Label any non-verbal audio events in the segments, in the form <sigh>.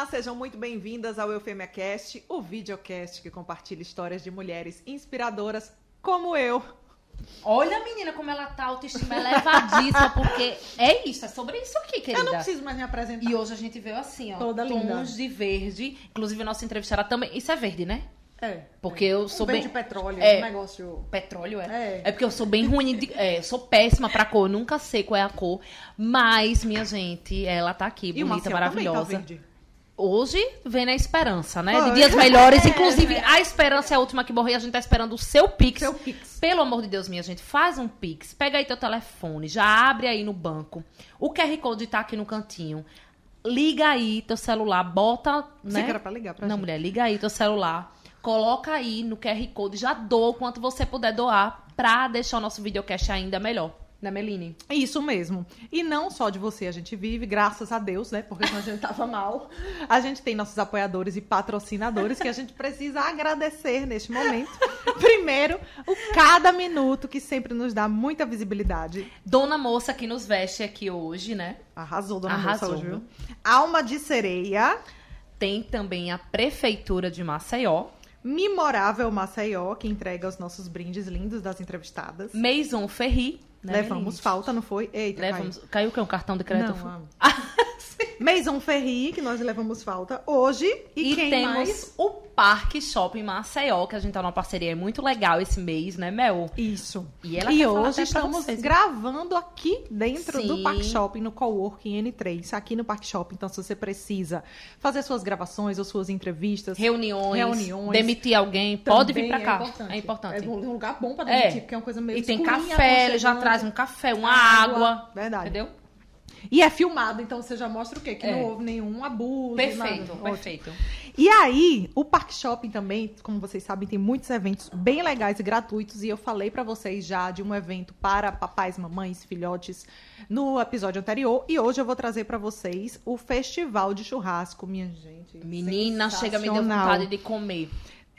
Olá, sejam muito bem-vindas ao Eufêmia Cast, o videocast que compartilha histórias de mulheres inspiradoras como eu. Olha, menina, como ela tá autoestima elevadíssima, porque é isso, é sobre isso aqui, querida. Eu não preciso mais me apresentar. E hoje a gente veio assim, ó. Toda tons linda. de verde. Inclusive, nossa entrevistada também. Isso é verde, né? É. Porque eu sou um bem. de petróleo, É. um negócio... Petróleo, é? É. É porque eu sou bem ruim de. É, eu sou péssima pra cor, eu nunca sei qual é a cor. Mas, minha gente, ela tá aqui, E bonita, Marcel também tá maravilhosa. verde. Hoje vem na esperança, né? De dias melhores. É, Inclusive, é. a esperança é a última que morreu. A gente tá esperando o seu Pix. Seu Pix. Pelo amor de Deus, minha gente, faz um Pix. Pega aí teu telefone, já abre aí no banco. O QR Code tá aqui no cantinho. Liga aí teu celular, bota, né? que era pra ligar pra Não, gente. mulher, liga aí teu celular. Coloca aí no QR Code, já doa o quanto você puder doar pra deixar o nosso videocast ainda melhor. Né, Meline? Isso mesmo. E não só de você a gente vive, graças a Deus, né? Porque a gente tava mal. A gente tem nossos apoiadores e patrocinadores que a gente precisa agradecer neste momento. Primeiro, o cada minuto que sempre nos dá muita visibilidade. Dona Moça que nos veste aqui hoje, né? Arrasou, dona Arrasou, Moça, hoje, viu? viu? Alma de Sereia, Tem também a Prefeitura de Maceió. Memorável Maceió, que entrega os nossos brindes lindos das entrevistadas. Maison Ferri. Levamos falta, não foi? Eita, Levamos... Caiu o que? Um cartão de crédito? Não, amo. <laughs> <laughs> Maison Ferri, que nós levamos falta hoje. E, E, quem temos mais? o Parque Shopping Maceió, que a gente tá numa parceria muito legal esse mês, né, Mel? Isso. E ela E hoje estamos vocês. gravando aqui dentro do Sim. Park Shopping, no Coworking N3, aqui no Park Shopping. Então, se você precisa fazer suas gravações ou suas entrevistas, Reuniões, Reuniões. demitir alguém, pode vir pra cá. É importante. É importante. É um lugar bom pra É. demitir, porque é uma coisa meio E tem café, ele já traz um café, uma água. Verdade. Entendeu? E é filmado, então você já mostra o quê? Que É. não houve nenhum abuso. Perfeito, nada. Perfeito. E aí, o Park Shopping também, como vocês sabem, tem muitos eventos bem legais e gratuitos. E eu falei pra vocês já de um evento para papais, mamães, filhotes no episódio anterior. E hoje eu vou trazer pra vocês o Festival de Churrasco, minha gente. Menina, chega, me deu vontade de comer.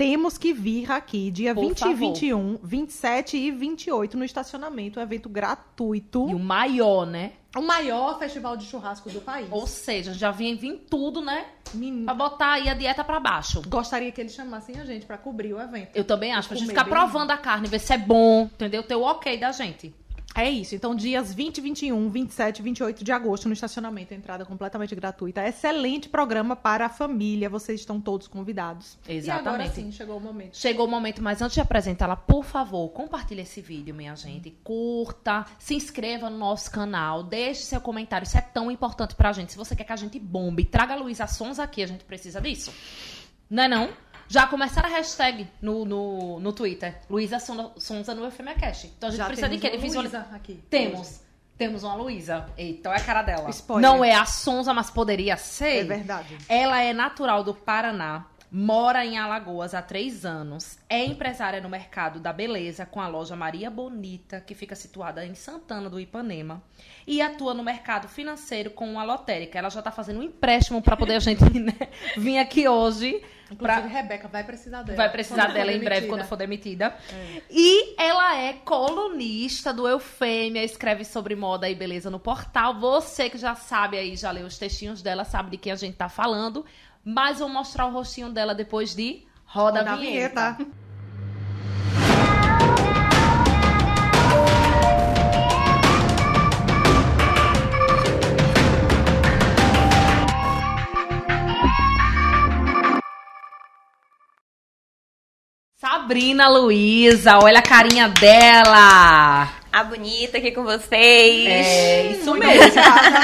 Temos que vir aqui dia Por 20 favor. e 21, 27 e 28 no estacionamento, um evento gratuito. E o maior, né? O maior festival de churrasco do país. Ou seja, já vinha vir tudo, né? Menino, Pra botar aí a dieta pra baixo. Gostaria que eles chamassem a gente pra cobrir o evento. Eu também acho, pra gente ficar bem. provando a carne, ver se é bom, entendeu? Ter o ok da gente. É isso. Então, dias 20, 21, 27 e 28 de agosto no estacionamento. Entrada completamente gratuita. Excelente programa para a família. Vocês estão todos convidados. E agora Exatamente. sim, chegou o momento. Chegou o momento, mas antes de apresentá-la, por favor, compartilhe esse vídeo, minha gente. Curta, se inscreva no nosso canal, deixe seu comentário. Isso é tão importante pra gente. Se você quer que a gente bombe, traga a Luísa Sons aqui, a gente precisa disso. Não é não? Já começaram a hashtag no, no, no Twitter. Luísa Son- Sonza no Eufemia Cash. Então a gente Já precisa de quê? De. Luísa aqui. Temos. Temos uma Luísa. Eita, olha a cara dela. Spoiler. Não é a Sonza, mas poderia ser. É verdade. Ela é natural do Paraná, mora em Alagoas há três anos, é empresária no mercado da beleza com a loja Maria Bonita, que fica situada em Santana do Ipanema, e atua no mercado financeiro com a lotérica. Ela já tá fazendo um empréstimo para poder a gente <laughs> né, vir aqui hoje. Inclusive, Pra... Rebeca vai precisar dela. Vai precisar dela em breve demitida. quando for demitida. E ela é colunista do Eufêmia, escreve sobre moda e beleza no portal. Você que já sabe aí, já leu os textinhos dela, sabe de quem a gente tá falando. Mas vou mostrar o rostinho dela depois de Roda, Roda a Vinheta. Sabrina Luiza, olha a carinha dela. A bonita aqui com vocês. É, isso mesmo.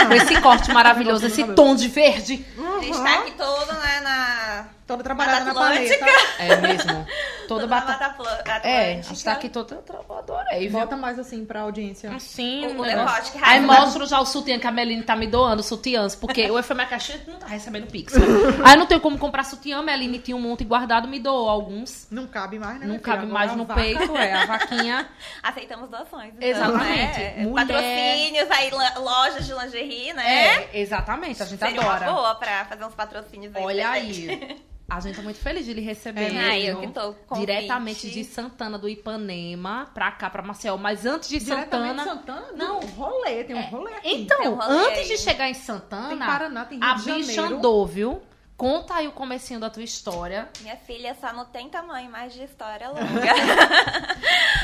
Com esse corte maravilhoso, esse tom de verde. Destaque todo, né, na... Toda trabalhada na paleta. É mesmo. Toda batata. Atlântica. É, a gente tá aqui toda. Eu adorei, viu? Bota mais assim pra audiência. Assim, O- o o negócio. que Aí mostro já o sutiã que a Meline tá me doando, sutiãs, porque o FMA Caixinha não tá recebendo pix. né? Aí não tenho como comprar sutiã, a Meline tinha um monte guardado, me doou alguns. Não cabe mais, né? Não minha filha? cabe Agora mais a no vaca- peito, é, a vaquinha. <laughs> Aceitamos doações. Então, Exatamente. Né? Mulher- Patrocínios, aí lojas de lingerie, né? É, exatamente, a gente Seria adora. uma boa pra fazer uns patrocínios aí. Olha aí. <laughs> A gente tá muito feliz de lhe receber. É, eu que tô Diretamente de Santana do Ipanema pra cá, pra Maceió. Mas antes de Diretamente Santana. de Santana? Não. Rolê, tem um rolê aqui. Então, Tem um rolê antes aí. de chegar em Tem Santana, Paraná, tem Rio a bicha andou, viu? Conta aí o comecinho da tua história. Minha filha só não tem tamanho mais de história <laughs> longa.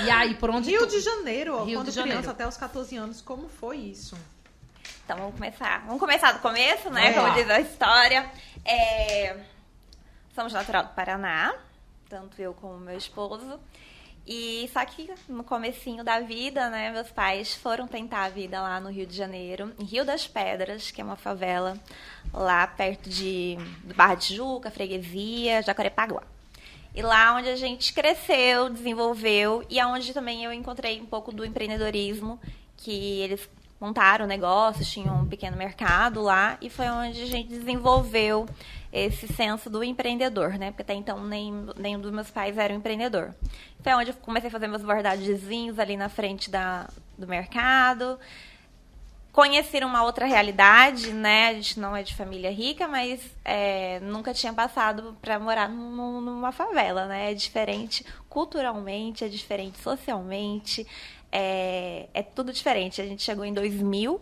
e aí, por onde Rio tu... de Janeiro, ó, Rio quando de criança Janeiro. até os 14 anos, como foi isso? Então vamos começar. Vamos começar do começo, né? Lá. Como diz a história. É, Somos natural do Paraná, tanto eu como meu esposo. E só que no comecinho da vida, né, meus pais foram tentar a vida lá no Rio de Janeiro, em Rio das Pedras, que é uma favela lá perto de do Barra de Tijuca, Freguesia, Jacarepaguá. E lá onde a gente cresceu, desenvolveu e aonde também eu encontrei um pouco do empreendedorismo, que eles montaram negócios, tinham um pequeno mercado lá e foi onde a gente desenvolveu esse senso do empreendedor, né? Porque até então nem nenhum dos meus pais era um empreendedor. Foi onde eu comecei a fazer meus bordadezinhos ali na frente da, do mercado conhecer uma outra realidade, né? A gente não é de família rica, mas é, nunca tinha passado para morar num- numa favela, né? É diferente culturalmente, é diferente socialmente, é, é tudo diferente. A gente chegou em 2000,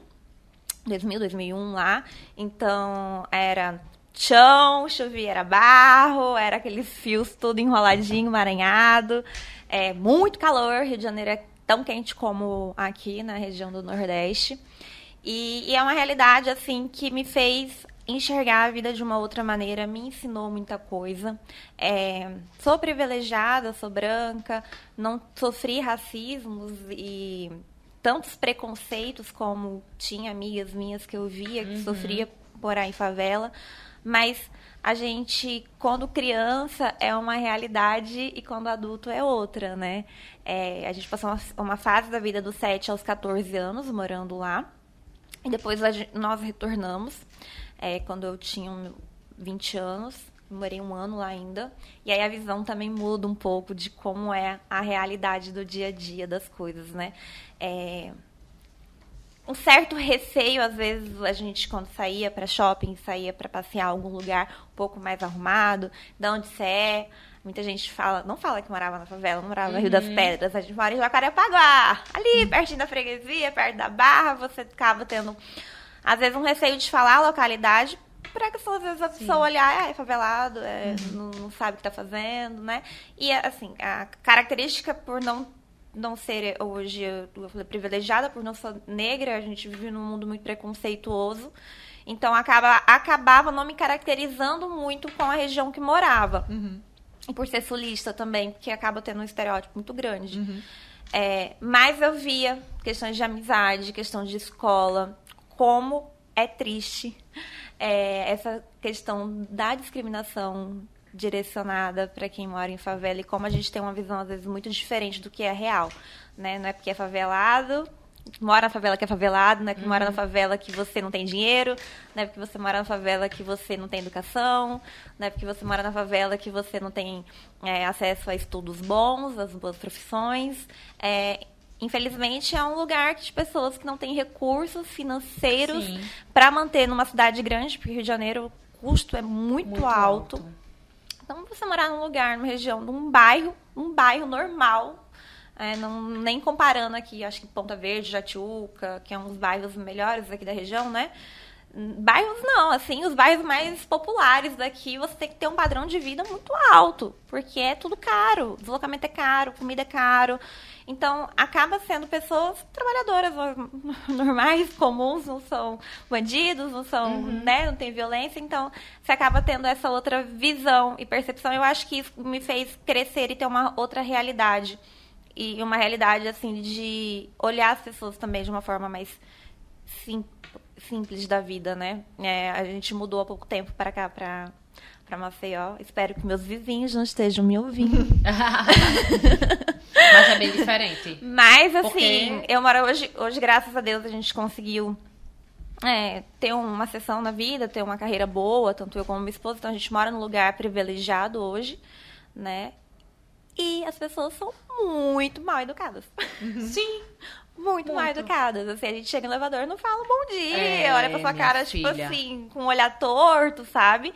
2000, 2001 lá, então era chão, chovia era barro, era aqueles fios tudo enroladinho, emaranhado, é muito calor, Rio de Janeiro é tão quente como aqui na região do Nordeste. E, e é uma realidade, assim, que me fez enxergar a vida de uma outra maneira, me ensinou muita coisa. É, sou privilegiada, sou branca, não sofri racismos e tantos preconceitos como tinha amigas minhas que eu via que sofria por morar em favela, mas a gente, quando criança, é uma realidade e quando adulto é outra, né? É, a gente passou uma, uma fase da vida dos 7 aos 14 anos morando lá. E depois nós retornamos, é, quando eu tinha um- 20 anos, morei um ano lá ainda. E aí a visão também muda um pouco de como é a realidade do dia a dia das coisas, né? É, um certo receio, às vezes, a gente, quando saía para shopping, saía para passear algum lugar um pouco mais arrumado, de onde você é. Muita gente fala, não fala que morava na favela, morava no Rio das Pedras, a gente mora em Jacarepaguá, ali pertinho da freguesia, perto da barra, você acaba tendo, às vezes, um receio de falar a localidade, pra que às vezes a pessoa olhar, ah, é favelado, é, não, não sabe o que tá fazendo, né? E, assim, a característica por não não ser hoje, eu falei, privilegiada por não ser negra, a gente vive num mundo muito preconceituoso. Então acaba, acabava não me caracterizando muito com a região que morava. E por ser sulista também, porque acaba tendo um estereótipo muito grande. É, mas eu via questões de amizade, questão de escola, como é triste é, essa questão da discriminação direcionada para quem mora em favela e como a gente tem uma visão às vezes muito diferente do que é real, né? Não é porque é favelado, mora na favela que é favelado, não é que mora na favela que você não tem dinheiro, não é porque você mora na favela que você não tem educação, não é porque você mora na favela que você não tem é, acesso a estudos bons, às boas profissões. É, Infelizmente, é um lugar de pessoas que não têm recursos financeiros para manter numa cidade grande, porque Rio de Janeiro o custo é muito, alto. Então, você morar num lugar, numa região, num bairro, um bairro normal, é, não, nem comparando aqui, acho que Ponta Verde, Jatiuca, que é um dos bairros melhores aqui da região, né? Bairros não, assim, os bairros mais populares daqui, você tem que ter um padrão de vida muito alto, porque é tudo caro, deslocamento é caro, comida é caro. Então, acaba sendo pessoas trabalhadoras <laughs> normais, comuns, não são bandidos, não são, né, não tem violência, então você acaba tendo essa outra visão e percepção. Eu acho que isso me fez crescer e ter uma outra realidade. E uma realidade, assim, de olhar as pessoas também de uma forma mais sim- simples da vida, né? É, a gente mudou há pouco tempo para cá, para para Maceió. Espero que meus vizinhos não estejam me ouvindo. <laughs> Mas é bem diferente. Mas, assim, Porque- eu moro hoje, hoje, graças a Deus, a gente conseguiu é, ter uma sessão na vida, ter uma carreira boa, tanto eu como minha esposa. Então, a gente mora num lugar privilegiado hoje, né? E as pessoas são muito mal educadas. <laughs> Sim. Muito, mal Muito. educadas. Assim, a gente chega no elevador não fala um bom dia, É, olha pra sua cara, tipo filha. assim, com um olhar torto, sabe?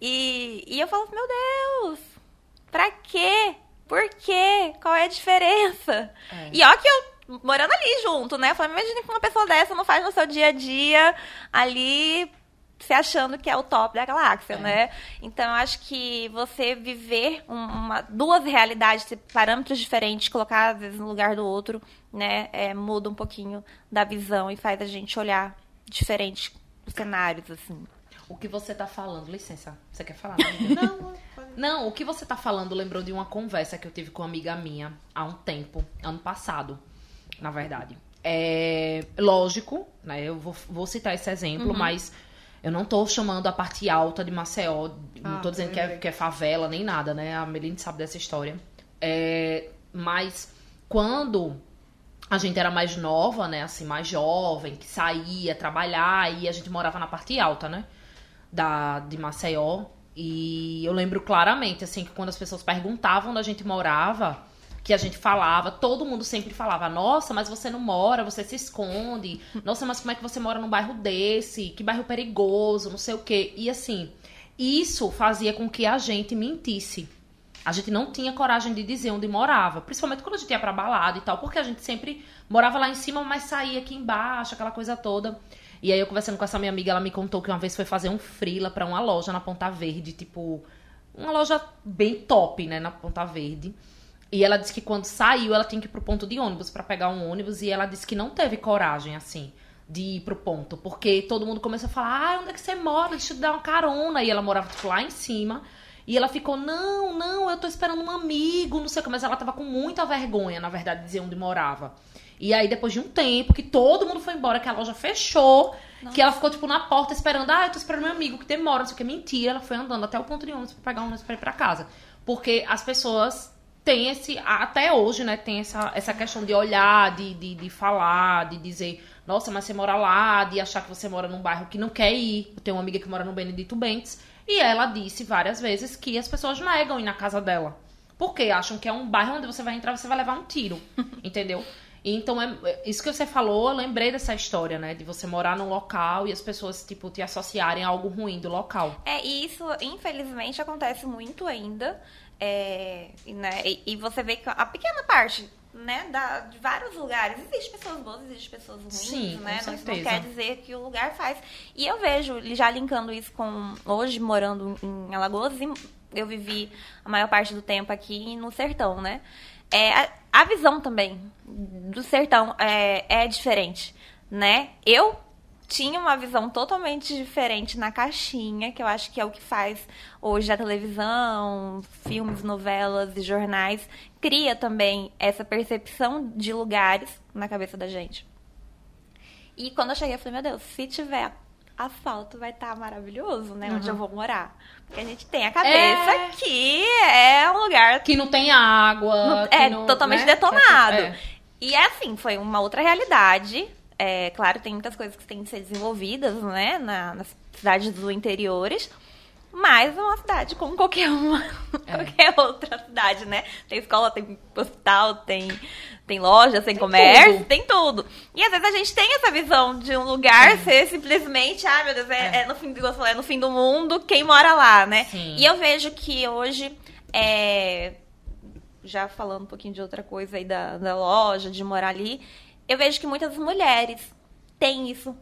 E, e eu falo, assim, meu Deus, pra quê? Por quê? Qual é a diferença? É. E ó que eu morando ali junto, né? Eu falei, imagina que uma pessoa dessa não faz no seu dia a dia ali se achando que é o top da galáxia, é. né? Então, eu acho que você viver uma, duas realidades, parâmetros diferentes, colocar às vezes no lugar do outro, né? É, muda um pouquinho da visão e faz a gente olhar diferente os cenários, assim. O que você tá falando, licença, você quer falar? <laughs> Não, não, o que você tá falando lembrou de uma conversa que eu tive com uma amiga minha há um tempo, ano passado, na verdade. É lógico, né? Eu vou, vou citar esse exemplo, uhum. mas eu não tô chamando a parte alta de Maceió, ah, não tô dizendo que é, que é, favela nem nada, né? A Meline sabe dessa história. É, mas quando a gente era mais nova, né? Assim, mais jovem, que saía trabalhar e a gente morava na parte alta, né? Da, de Maceió. E eu lembro claramente, assim, que quando as pessoas perguntavam onde a gente morava, que a gente falava, todo mundo sempre falava: Nossa, mas você não mora, você se esconde. Nossa, mas como é que você mora num bairro desse? Que bairro perigoso, não sei o quê. E assim, isso fazia com que a gente mentisse. A gente não tinha coragem de dizer onde morava, principalmente quando a gente ia pra balada e tal, porque a gente sempre morava lá em cima, mas saía aqui embaixo, aquela coisa toda. E aí eu conversando com essa minha amiga, ela me contou que uma vez foi fazer um frila para uma loja na Ponta Verde, tipo, uma loja bem top, né, na Ponta Verde. E ela disse que quando saiu, ela tinha que ir pro ponto de ônibus para pegar um ônibus. E ela disse que não teve coragem, assim, de ir pro ponto. Porque todo mundo começou a falar: ah, onde é que você mora? Deixa eu te dar uma carona. E ela morava, tipo, lá em cima. E ela ficou: não, não, eu tô esperando um amigo, não sei o que. Mas ela tava com muita vergonha, na verdade, de dizer onde morava. E aí, depois de um tempo, que todo mundo foi embora, que a loja fechou, Nossa. que ela ficou, tipo, na porta esperando: ah, eu tô esperando meu amigo que demora, não sei o que. Mentira, ela foi andando até o ponto de ônibus pra pegar um ônibus pra ir pra casa. Porque as pessoas tem esse, até hoje, né, tem essa, essa questão de olhar, de, de, de falar, de dizer, nossa, mas você mora lá, de achar que você mora num bairro que não quer ir. Eu tenho uma amiga que mora no Benedito Bentes, e ela disse várias vezes que as pessoas negam ir na casa dela. Porque acham que é um bairro onde você vai entrar você vai levar um tiro, <laughs> entendeu? Então, é, é, isso que você falou, eu lembrei dessa história, né? De você morar num local e as pessoas, tipo, te associarem a algo ruim do local. É, e isso, infelizmente, acontece muito ainda. É, né? E, e, você vê que a pequena parte né, da, de vários lugares. Existem pessoas boas, existem pessoas ruins, Sim, né? Não, não quer dizer que o lugar faz. E eu vejo, já linkando isso com hoje, morando em Alagoas, eu vivi a maior parte do tempo aqui no sertão, né? É, a, visão também do sertão é, é diferente, né? Eu tinha uma visão totalmente diferente na caixinha, que eu acho que é o que faz hoje a televisão, filmes, novelas e jornais, cria também essa percepção de lugares na cabeça da gente. E quando eu cheguei, eu falei, meu Deus, se tiver asfalto vai estar tá maravilhoso, né? Uhum. Onde eu vou morar. Porque a gente tem a cabeça é... que é um lugar. Que não tem água. é não, totalmente né? detonado. É. E é assim, foi uma outra realidade. É, claro, tem muitas coisas que têm que ser desenvolvidas, né, na, nas cidades do interiores. Mas é uma cidade como qualquer uma, é. qualquer outra cidade, né? Tem escola, tem hospital, tem, tem loja, tem, tem comércio, tudo. tem tudo. E às vezes a gente tem essa visão de um lugar Sim. ser simplesmente, ah, meu Deus, é, é. é no fim do, é no fim do mundo, quem mora lá, né? Sim. E eu vejo que hoje, é, já falando um pouquinho de outra coisa aí da, da loja, de morar ali, eu vejo que muitas mulheres têm isso.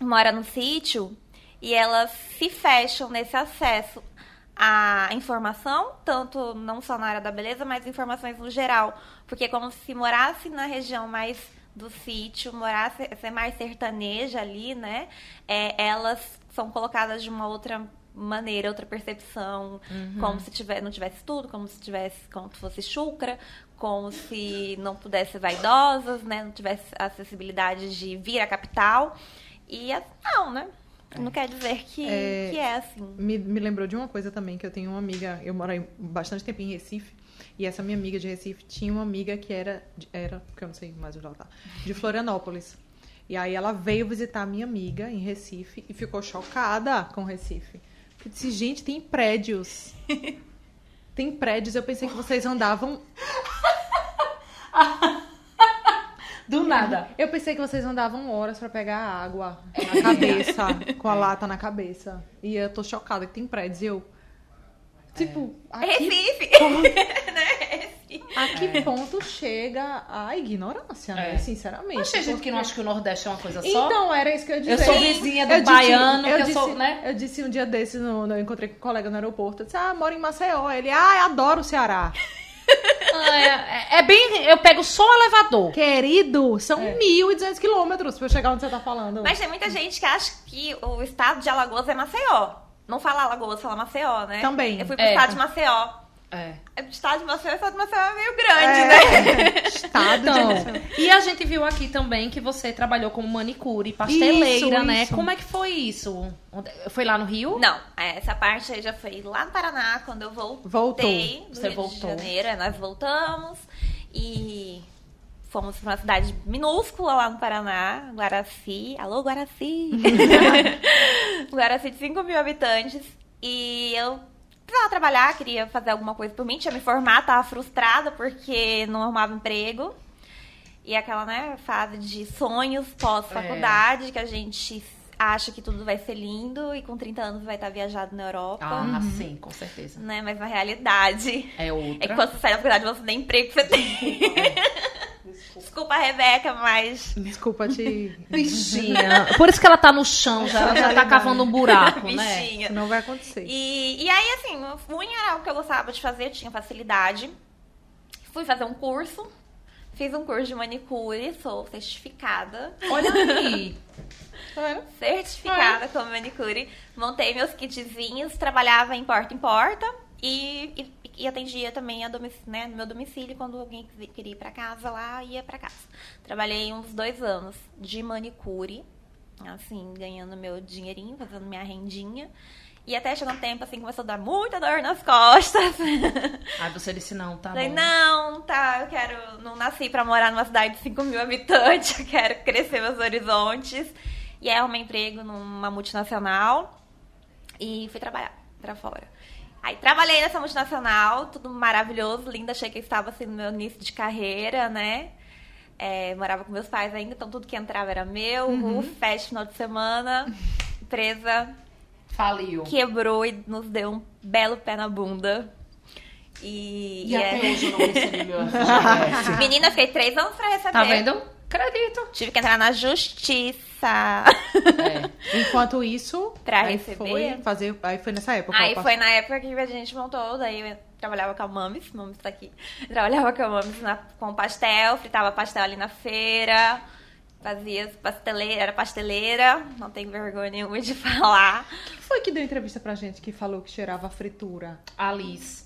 Mora no sítio e elas se fecham nesse acesso à informação, tanto não só na área da beleza, mas informações no geral. Porque é como se morasse na região mais do sítio, morasse, ser mais sertaneja ali, né? É, elas são colocadas de uma outra maneira, outra percepção, uhum. como se tiver, não tivesse tudo, como se tivesse, como se fosse chucra, como se não pudesse ser vaidosas, né? Não tivesse acessibilidade de vir à capital. E não, né? Não quer dizer que é, que é assim. Me, me lembrou de uma coisa também, que eu tenho uma amiga, eu moro bastante tempo em Recife, e essa minha amiga de Recife tinha uma amiga que era, era porque eu não sei mais onde ela tá, de Florianópolis. E aí ela veio visitar a minha amiga em Recife e ficou chocada com Recife. Eu disse, gente, tem prédios. <laughs> tem prédios. Eu pensei que vocês andavam. <laughs> Do nada. Eu pensei que vocês andavam horas para pegar água na cabeça, com a lata na cabeça. E eu tô chocada que tem prédios. E eu. Tipo. É. Aqui, Recife! Como... né? A que <laughs> ponto chega a ignorância, né? É. Sinceramente. Mas tem gente que Porque- não acha que o Nordeste é uma coisa só. Então, era isso que eu ia eu sou vizinha do Eu disse- baiano, eu que eu disse, sou, né? Eu disse um dia desses, no, no- eu encontrei com um colega no aeroporto. Eu disse, ah, moro em Maceió. Ele, ah, adoro o Ceará. Ah, é, é bem. Eu pego só o elevador. Querido, são É. 1.200 quilômetros pra eu chegar onde você tá falando. Mas tem muita gente que acha que o estado de Alagoas é Maceió. Não fala Alagoas, fala Maceió, né? Também. Eu fui pro É. estado de Maceió. É. É, O estado de Maceió, o estado de Maceió é meio grande, né? é, <laughs> estado Então, de... e a gente viu aqui também que você trabalhou como manicure, pasteleira, Isso, né? isso. Como é que foi isso? Foi lá no Rio? Não, é, essa parte aí já foi lá no Paraná, quando eu voltei Voltou. Você Rio voltou. de Janeiro. Nós voltamos e fomos pra uma cidade minúscula lá no Paraná, Guaraci. Alô, Guaraci! <laughs> <laughs> Guaraci de 5 mil habitantes. E eu precisava trabalhar, queria fazer alguma coisa por mim, tinha me formado, tava frustrada porque não arrumava emprego. E aquela, né, fase de sonhos pós-faculdade, que a gente acha que tudo vai ser lindo e com 30 anos vai estar viajado na Europa. Ah, sim, com certeza. Né? Mas na realidade É outra. é que quando você sai da faculdade você nem emprego que você tem. Desculpa, Rebeca, mas. Desculpa te... <laughs> Bichinha. <laughs> Por isso que ela tá no chão já. Ela já tá <laughs> cavando um buraco, né? Bichinha. Não vai acontecer. E, e aí, assim, unha era algo que eu gostava de fazer, eu tinha facilidade. Fui fazer um curso. Fiz um curso de manicure, sou certificada. Olha aí. Tá? Certificada como manicure. Montei meus kitzinhos, trabalhava em porta em porta. E, e, e atendia também a domic, né, no meu domicílio quando alguém queria ir pra casa lá, ia pra casa. Trabalhei uns dois anos de manicure, assim, ganhando meu dinheirinho, fazendo minha rendinha. E até chegou um tempo assim, começou a dar muita dor nas costas. <laughs> Aí você disse não, tá Falei, bom. não, tá, eu quero. Não nasci pra morar numa cidade de 5 mil habitantes, <laughs> eu quero crescer meus horizontes. E aí arrumei emprego numa multinacional e fui trabalhar pra fora. Aí trabalhei nessa multinacional, tudo maravilhoso, lindo, achei que eu estava assim no meu início de carreira, né? É, morava com meus pais ainda, então tudo que entrava era meu, uhum. festa final de semana, empresa Faliu. quebrou e nos deu um belo pé na bunda. E, E até é- hoje eu não recebi meu <laughs> FGTS. Menina, fiquei três anos pra receber. Tá vendo? Acredito. Tive que entrar na justiça. É. Enquanto isso, <laughs> Pra aí receber. foi fazer, aí foi nessa época. Aí foi na época que a gente montou, daí eu trabalhava com a Mames, Mames tá aqui. Trabalhava com a Mames na- com pastel, fritava pastel ali na feira, fazia pasteleira, era pasteleira, não tenho vergonha nenhuma de <laughs> falar. Quem foi que deu entrevista pra gente que falou que cheirava fritura? Alice.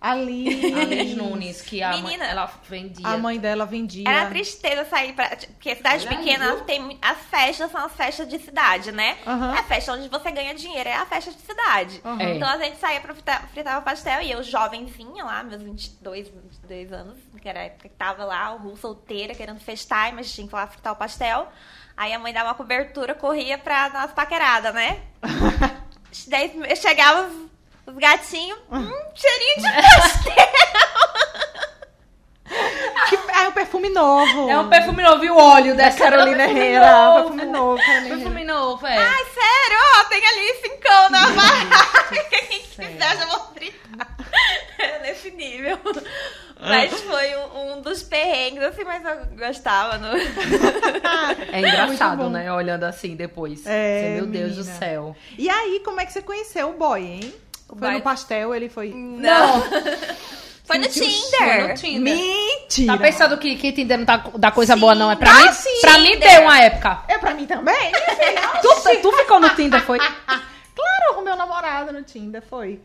Ali. Alice Nunes, que a mãe, Menina. ela vendia. A mãe dela vendia. Era tristeza sair pra. Porque cidade Olha aí, pequena viu? tem. As festas são as festas de cidade, né? Aham. É a festa onde você ganha dinheiro, é a festa de cidade. É. Então a gente saía pra fritar, fritar o pastel e eu, jovenzinha lá, meus 22, 22 anos, que era a época que tava lá, o Ru solteira, querendo festar, mas tinha que ir lá fritar o pastel. Aí a mãe dava uma cobertura, corria pra dar umas paqueradas, né? <laughs> Daí eu chegava os, os gatinhos, hum, cheirinho de pastel. <laughs> Que, ah, um perfume novo. É um perfume novo e o óleo da dessa Carolina Herrera. Perfume novo. Perfume novo, é. Ai, sério? Ó, tem ali cincão na barraca. <laughs> Quem quiser, já vou fritar. Era nesse nível. Mas foi um, um dos perrengues, assim, mas eu gostava. No... <laughs> É engraçado, né? Olhando assim depois. É, Você, meu Deus do menina. céu. E aí, como é que você conheceu o boy, hein? O foi boy- no pastel, ele foi. Não. <laughs> Foi no Sentiu Tinder. Foi no Tinder. Mentira! Tá pensando que, que Tinder não tá da coisa Sim. boa, não? É pra Ah, mim? sim. Pra mim Tinder. deu uma época. É pra mim também? <laughs> Tu, tu ficou no Tinder, foi? <laughs> claro, eu arrumei um namorado no Tinder, foi.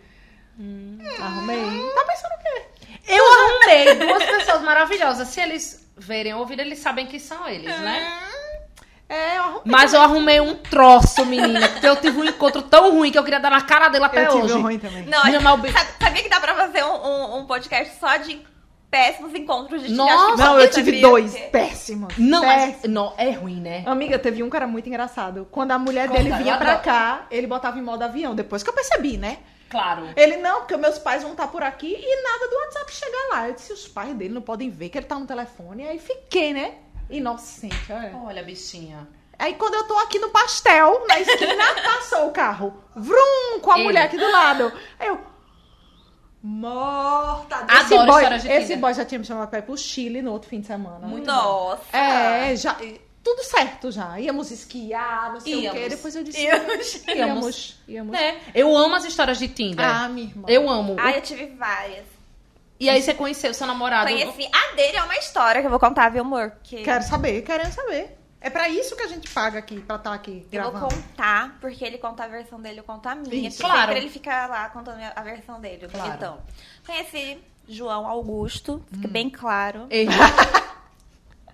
Hum. Arrumei. Tá pensando o quê? Eu arrumei duas pessoas maravilhosas. Se eles verem ou ouvirem, eles sabem que são eles, né? É, eu arrumei. Mas eu arrumei um troço, menina. Porque eu tive um encontro tão ruim que eu queria dar na cara dele até eu tive hoje. um ruim também. Não, mas sabe- sabia que dá pra fazer um, um- um podcast só de péssimos encontros de? Nossa, Não, eu tive sabia? dois Porque- péssimos. Não, mas péssimos. não, é ruim, né? Amiga, teve um cara muito engraçado. Quando a mulher Conta, dele vinha pra cá, ele botava em modo avião. Depois que eu percebi, né? Claro. Ele, não, porque meus pais vão estar por aqui e nada do WhatsApp chegar lá. Eu disse, os pais dele não podem ver que ele tá no telefone. Aí fiquei, né? Inocente, olha. Olha, bichinha. Aí quando eu tô aqui no pastel, na esquina, <laughs> passou o carro. Vrum, com a Ele. mulher aqui do lado. Aí eu... Morta. Adoro esse boy, de esse Tinder. boy já tinha me chamado pra ir pro Chile no outro fim de semana. Nossa! É, já. Tudo certo já. Íamos esquiar, não sei o Íamos. quê. Depois eu disse. Íamos. Íamos. Íamos. É, eu amo as histórias de Tinder. Ah, minha irmã. Eu amo. Ai, eu tive várias. E aí você conheceu seu namorado. Conheci. A dele é uma história que eu vou contar, viu, amor? Que Quero saber, querendo saber. É pra isso que a gente paga aqui, pra estar aqui eu vou gravando. contar, porque ele conta a versão dele, eu conto a minha. Isso. Claro. Sempre ele fica lá contando a versão dele. Claro. Então, conheci João Augusto, Hum. fica bem claro. <laughs>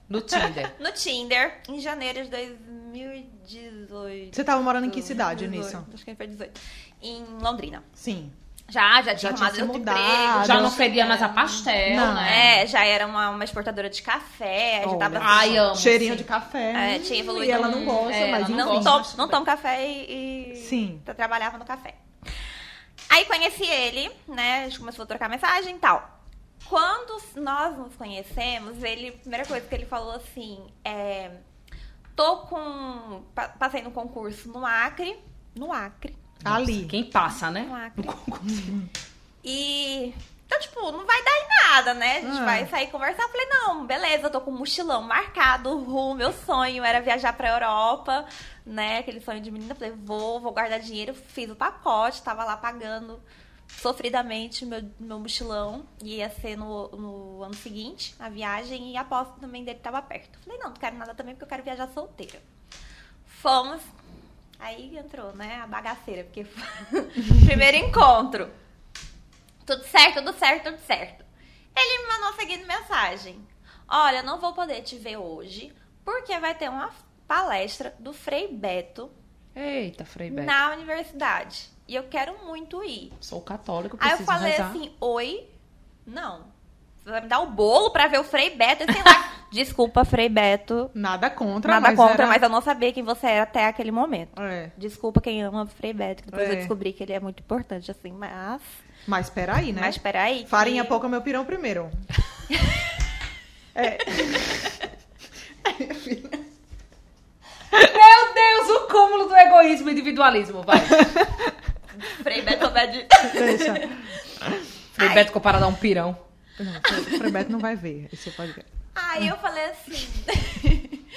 No Tinder. No Tinder, em janeiro de 2018. Você tava morando em que cidade 18, nisso? Acho que foi 18. Em Londrina. Sim. Já, já Já tinha arrumado se outro mudado. emprego. Já não não fedia mais a pastel, Não. né? É, já era uma, uma exportadora de café, já Olha. tava... Ai, amo. Cheirinho sim. de café. É, tinha evoluído. E ela não gosta, É, mas ela enfim. não, não tomo café e, Sim. tra- trabalhava no café. Aí conheci ele, né? A gente começou a trocar mensagem e tal. Quando nós nos conhecemos, ele, a primeira coisa que ele falou assim, é, tô com, pa- passei no concurso no Acre, no Acre, Ali. Quem passa, né? no Acre. E então, tipo, não vai dar em nada, né? A gente Ah. vai sair conversar. Eu falei, não, beleza, eu tô com um mochilão marcado. <laughs> O meu sonho era viajar pra Europa, né? Aquele sonho de menina. Eu falei, vou, vou guardar dinheiro. Fiz o pacote, tava lá pagando sofridamente meu, meu mochilão. Ia ser no, no ano seguinte, a viagem. E a aposta também dele tava perto. Eu falei, não, não quero nada também, porque eu quero viajar solteira. Fomos. Aí entrou, né, a bagaceira, porque <laughs> primeiro encontro. Tudo certo, tudo certo, tudo certo. Ele me mandou a seguinte mensagem. Olha, não vou poder te ver hoje, porque vai ter uma palestra do Frei Beto Eita, Frei Beto. na universidade. E eu quero muito ir. Sou católico, Aí preciso eu falei rezar. assim, oi? Não. Você vai me dar o bolo pra ver o Frei Beto? Sei lá. <laughs> Desculpa, Frei Beto. Nada contra, Nada mas contra, era- mas eu não sabia quem você era até aquele momento. É. Desculpa quem ama o Frei Beto, que depois É. eu descobri que ele é muito importante, assim, mas... Mas peraí, né? Mas peraí. que- Farinha pouca, meu pirão primeiro. <laughs> é. <laughs> Meu Deus, o cúmulo do egoísmo e individualismo, vai. <laughs> Frei Beto vai de... Deixa. Frei Ai. Beto comparado a um pirão. Não, o Frebeto não vai ver esse podcast. Aí eu falei assim. <laughs>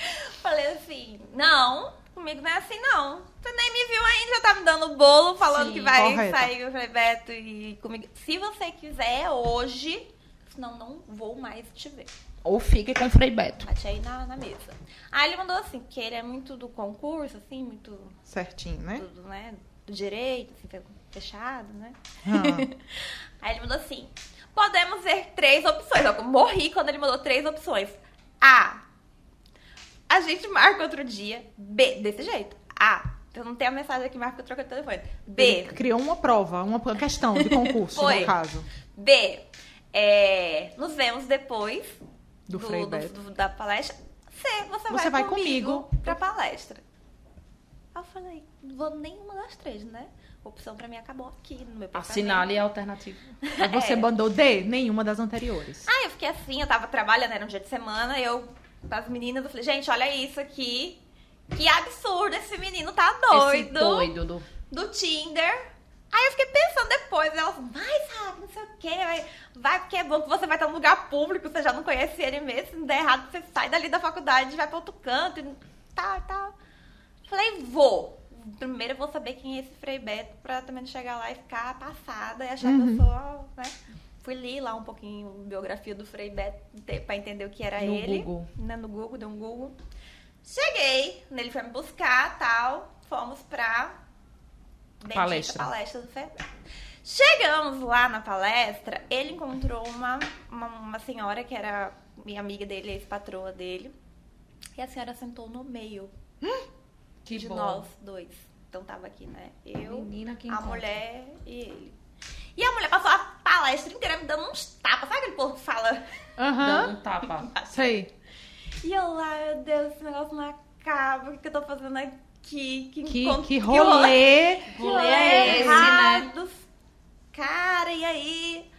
falei assim, não, comigo não é assim não. Você nem me viu ainda, já tá me dando bolo, falando Sim, que vai correta. sair o Frei Beto e comigo. Se você quiser, hoje. Senão não vou mais te ver. Ou fique com o Frei Beto. Bate aí na, na mesa. Aí ele mandou assim, que ele é muito do concurso, assim, muito Certinho, né? do, né, do direito, assim, fechado, né? Ah. <laughs> Aí ele mandou assim: podemos ver três opções. Eu morri quando ele mandou três opções. A. A gente marca outro dia. B. Desse jeito. A. Eu não tenho a mensagem aqui, marca eu troco de telefone. B. Ele criou uma prova, uma questão de concurso, Foi. no caso. B. É, nos vemos depois Do Frei Beto. do- da palestra. C. Você, Você vai, vai comigo, comigo. pra palestra. Aí eu falei: não vou nenhuma das três, né? A opção pra mim acabou aqui no meu pensamento. Assinale a alternativa. Aí você É. mandou D, nenhuma das anteriores. Aí eu fiquei assim, eu tava trabalhando, era um dia de semana, eu, com as meninas, eu falei, gente, olha isso aqui. Que absurdo, esse menino tá doido. Esse doido do... Do Tinder. Aí eu fiquei pensando depois, elas, vai, sabe, não sei o quê, vai, vai, porque é bom que você vai estar num lugar público, você já não conhece ele mesmo, se não der errado, você sai dali da faculdade, vai pra outro canto, e tal, tal. Falei, vou. Primeiro eu vou saber quem é esse Frei Beto, pra também chegar lá e ficar passada e achar que eu sou, né? Fui li lá um pouquinho a biografia do Frei Beto pra entender o que era No ele. Google. Né, no Google, deu um Google. Cheguei, ele foi me buscar tal. Fomos pra bendita Palestra. palestra do Frei Beto. Chegamos lá na palestra, ele encontrou uma, uma, uma senhora que era minha amiga dele, ex-patroa dele. E a senhora sentou no meio Que de bom. nós dois. Então tava aqui, né? Eu, Menina que a encontra. mulher e ele. E a mulher passou a palestra inteira me dando uns tapas. Sabe aquele povo que fala? Aham. Dando um tapa. Sei. E eu lá, meu Deus, esse negócio não acaba. O que, que eu tô fazendo aqui? Que, Que, encont- que rolê. Que rolê rolê é esse, errado. Cara, e aí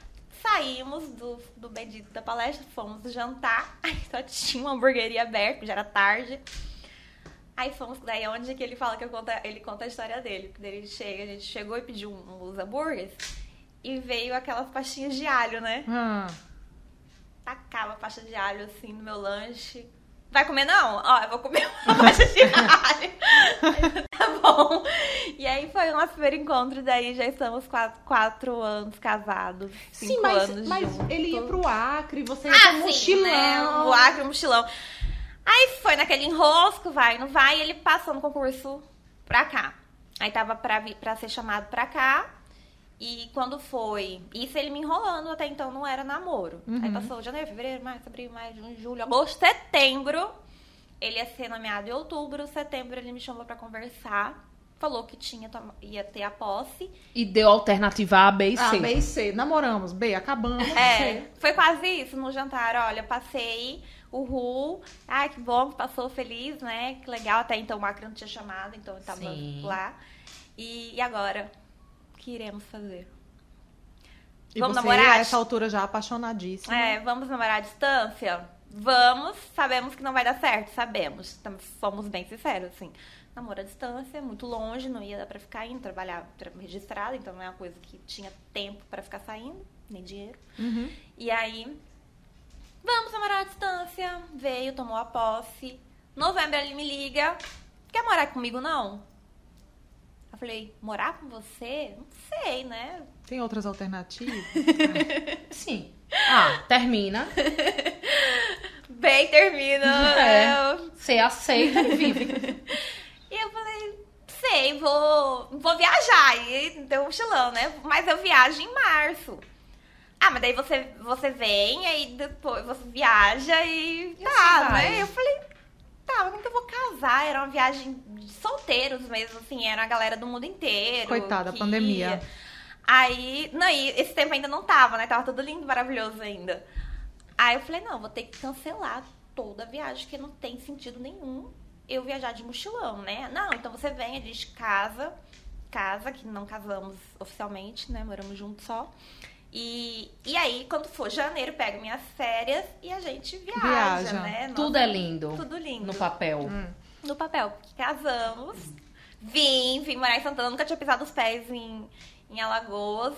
saímos do, do bendito da palestra, fomos jantar. <laughs> Aí só tinha uma hamburgueria aberta, já era tarde. Aí fomos, daí é onde que ele fala que eu conta, ele conta a história dele. Ele chega, a gente chegou e pediu um- uns hambúrgueres. e veio aquelas pastinhas de alho, né? Ah. Tacava a pasta de alho assim no meu lanche. Vai comer não? Ó, eu vou comer uma <laughs> pasta de alho. <laughs> tá bom. E aí foi o nosso primeiro encontro, daí já estamos quatro, quatro anos casados. Cinco Sim, mas, anos mas ele ia pro Acre, você ia Ah, pro sim, mochilão. né? O Acre, o mochilão. Aí foi naquele enrosco, vai, não vai, e ele passou no concurso pra cá. Aí tava pra, vir, pra ser chamado pra cá. E quando foi. Isso ele me enrolando, até então não era namoro. Aí passou janeiro, fevereiro, março, abril, maio, junho, julho, agosto, setembro. Ele ia ser nomeado em outubro, setembro ele me chamou pra conversar. Falou que tinha, ia ter a posse. E deu alternativa A, B e C. Ah, B e C. Namoramos. B, acabamos. É, C. foi quase isso no jantar. Olha, passei, uhul. Ai, que bom que passou feliz, né? Que legal. Até então o Macri não tinha chamado, então eu tava Sim. lá. E, e agora? O que iremos fazer? E Vamos você, namorar? a essa altura, já apaixonadíssima. É, vamos namorar à distância? Vamos, sabemos que não vai dar certo, sabemos. Somos bem sinceros, assim. Namoro à distância, muito longe, não ia dar pra ficar indo, trabalhar tra- registrado, então não é uma coisa que tinha tempo pra ficar saindo, nem dinheiro. Uhum. E aí, vamos namorar à distância. Veio, tomou a posse. Novembro ele me liga. Quer morar comigo, não? Eu falei, morar com você? Não sei, né? Tem outras alternativas? <laughs> Sim. Ah, termina. <laughs> Bem, termina. É. né? Você aceita e vive. <laughs> E eu falei, sei, vou, vou viajar. E deu um mochilão, né? Mas eu viajo em março. Ah, mas daí você, você vem, aí depois você viaja e, E tá, assim né? Eu falei, tá, mas como que eu vou casar? Era uma viagem de solteiros mesmo, assim, era a galera do mundo inteiro. Coitada, que pandemia. ia. Aí, não, e esse tempo ainda não tava, né? Tava tudo lindo, maravilhoso ainda. Aí eu falei, não, vou ter que cancelar toda a viagem, porque não tem sentido nenhum eu viajar de mochilão, né? Não, então você vem, a gente casa, casa, que não casamos oficialmente, né? Moramos juntos só. E, e aí, quando for janeiro, pego minhas férias e a gente viaja, Viaja. né? Tudo Nossa, é lindo. Tudo lindo. No papel. No papel, porque casamos. Vim, vim morar em Santana, nunca tinha pisado os pés em, em Alagoas.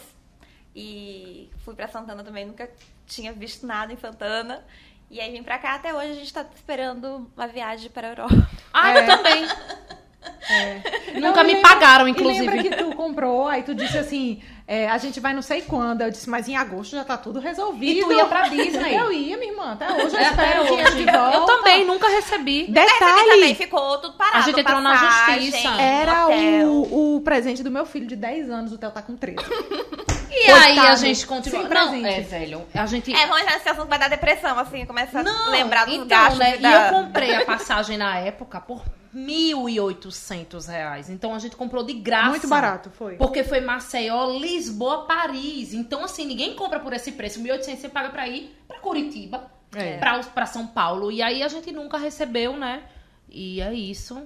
E fui pra Santana também, nunca tinha visto nada em Santana. E aí vim pra cá, até hoje a gente tá esperando uma viagem para a Europa. Ah, É. eu também. <laughs> É. Nunca me lembra- pagaram, E lembra inclusive. que tu comprou, aí tu disse assim, é, a gente vai não sei quando. Eu disse, mas em agosto já tá tudo resolvido. E tu ia pra Disney. Eu ia, minha irmã. Até hoje eu É, espero até hoje. de volta. Eu também nunca recebi. Essa aqui também Detalhe, ficou tudo parado. A gente entrou na justiça. era o, o presente do meu filho de 10 anos, o Theo tá com 13. <laughs> E aí a Coitado, gente continua. sem Não, é, velho. A gente. É, vamos entrar nesse assunto, vai dar depressão, assim, começa Não, a lembrar dos então, gastos né? e E da... eu comprei a passagem na época por 1.800 reais. Então a gente comprou de graça. Muito barato, foi. Porque foi Maceió, Lisboa, Paris. Então, assim, ninguém compra por esse preço. 1.800 você paga pra ir pra Curitiba, É. pra, pra São Paulo. E aí a gente nunca recebeu, né? E é isso.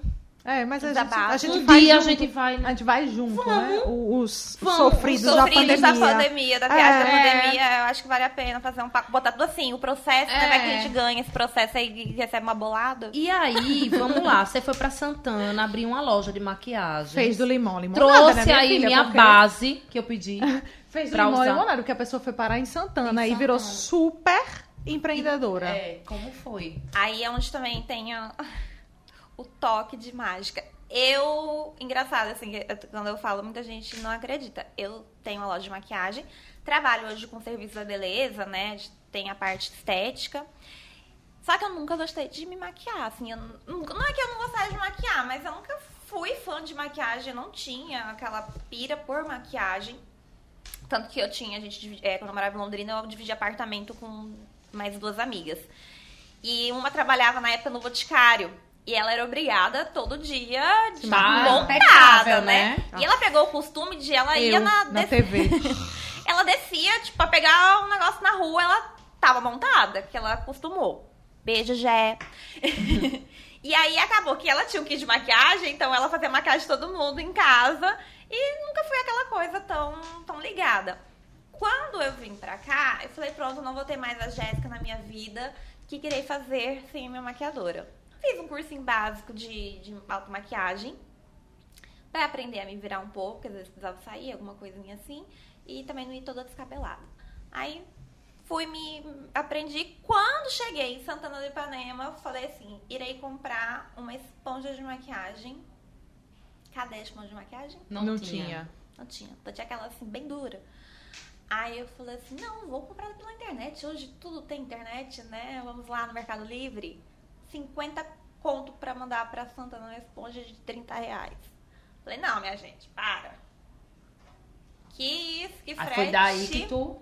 É, mas a gente, a gente Um faz dia a junto. gente vai. A gente vai junto, né? Os, os Vamos. sofridos, Os sofridos da da pandemia. pandemia, da viagem É. da pandemia, eu acho que vale a pena fazer um papo, botar tudo assim, o processo, né? Vai que a gente ganha esse processo aí e recebe uma bolada. E aí, vamos lá. Você foi pra Santana, abriu uma loja de maquiagem. Fez do limão, limonada, Trouxe né, minha aí filha? minha Porque- base que eu pedi. <laughs> Fez do limão, limonada, porque a pessoa foi parar em Santana e virou super empreendedora. É, como foi? Aí é onde também tem a- <laughs> o toque de mágica. Eu, engraçado, assim, quando eu falo, muita gente não acredita. Eu tenho uma loja de maquiagem, trabalho hoje com serviço da beleza, né? Tem a parte estética. Só que eu nunca gostei de me maquiar, assim, eu não é que eu não gostasse de maquiar, mas eu nunca fui fã de maquiagem, eu não tinha aquela pira por maquiagem. Tanto que eu tinha, a gente, é, quando eu morava em Londrina, eu dividi apartamento com mais duas amigas. E uma trabalhava na época no Boticário. E ela era obrigada todo dia de montada, né? né? E ela pegou o costume de ela ia Eu, na, na des- TV. <laughs> ela descia, tipo, pra pegar um negócio na rua, ela tava montada, que ela acostumou. Beijo, Jé. <laughs> e aí acabou que ela tinha um kit de maquiagem, então ela fazia maquiagem de todo mundo em casa. E nunca foi aquela coisa tão, tão ligada. Quando eu vim pra cá, eu falei, pronto, não vou ter mais a Jéssica na minha vida. O que queria fazer sem a minha maquiadora? Fiz um cursinho básico de, de automaquiagem. Pra aprender a me virar um pouco, porque às vezes precisava sair, alguma coisinha assim. E também não ir toda descabelada. Aí fui me. Aprendi. Quando cheguei em Santana do Ipanema, eu falei assim: irei comprar uma esponja de maquiagem. Cadê a esponja de maquiagem? Não, Não tinha. tinha. Não tinha. Então tinha aquela assim, bem dura. Aí eu falei assim, não, vou comprar pela internet. Hoje tudo tem internet, né? Vamos lá no Mercado Livre. 50 conto pra mandar pra Santana uma esponja de 30 reais. Falei, não, minha gente, para. Que isso, que Aí frete. foi daí que tu.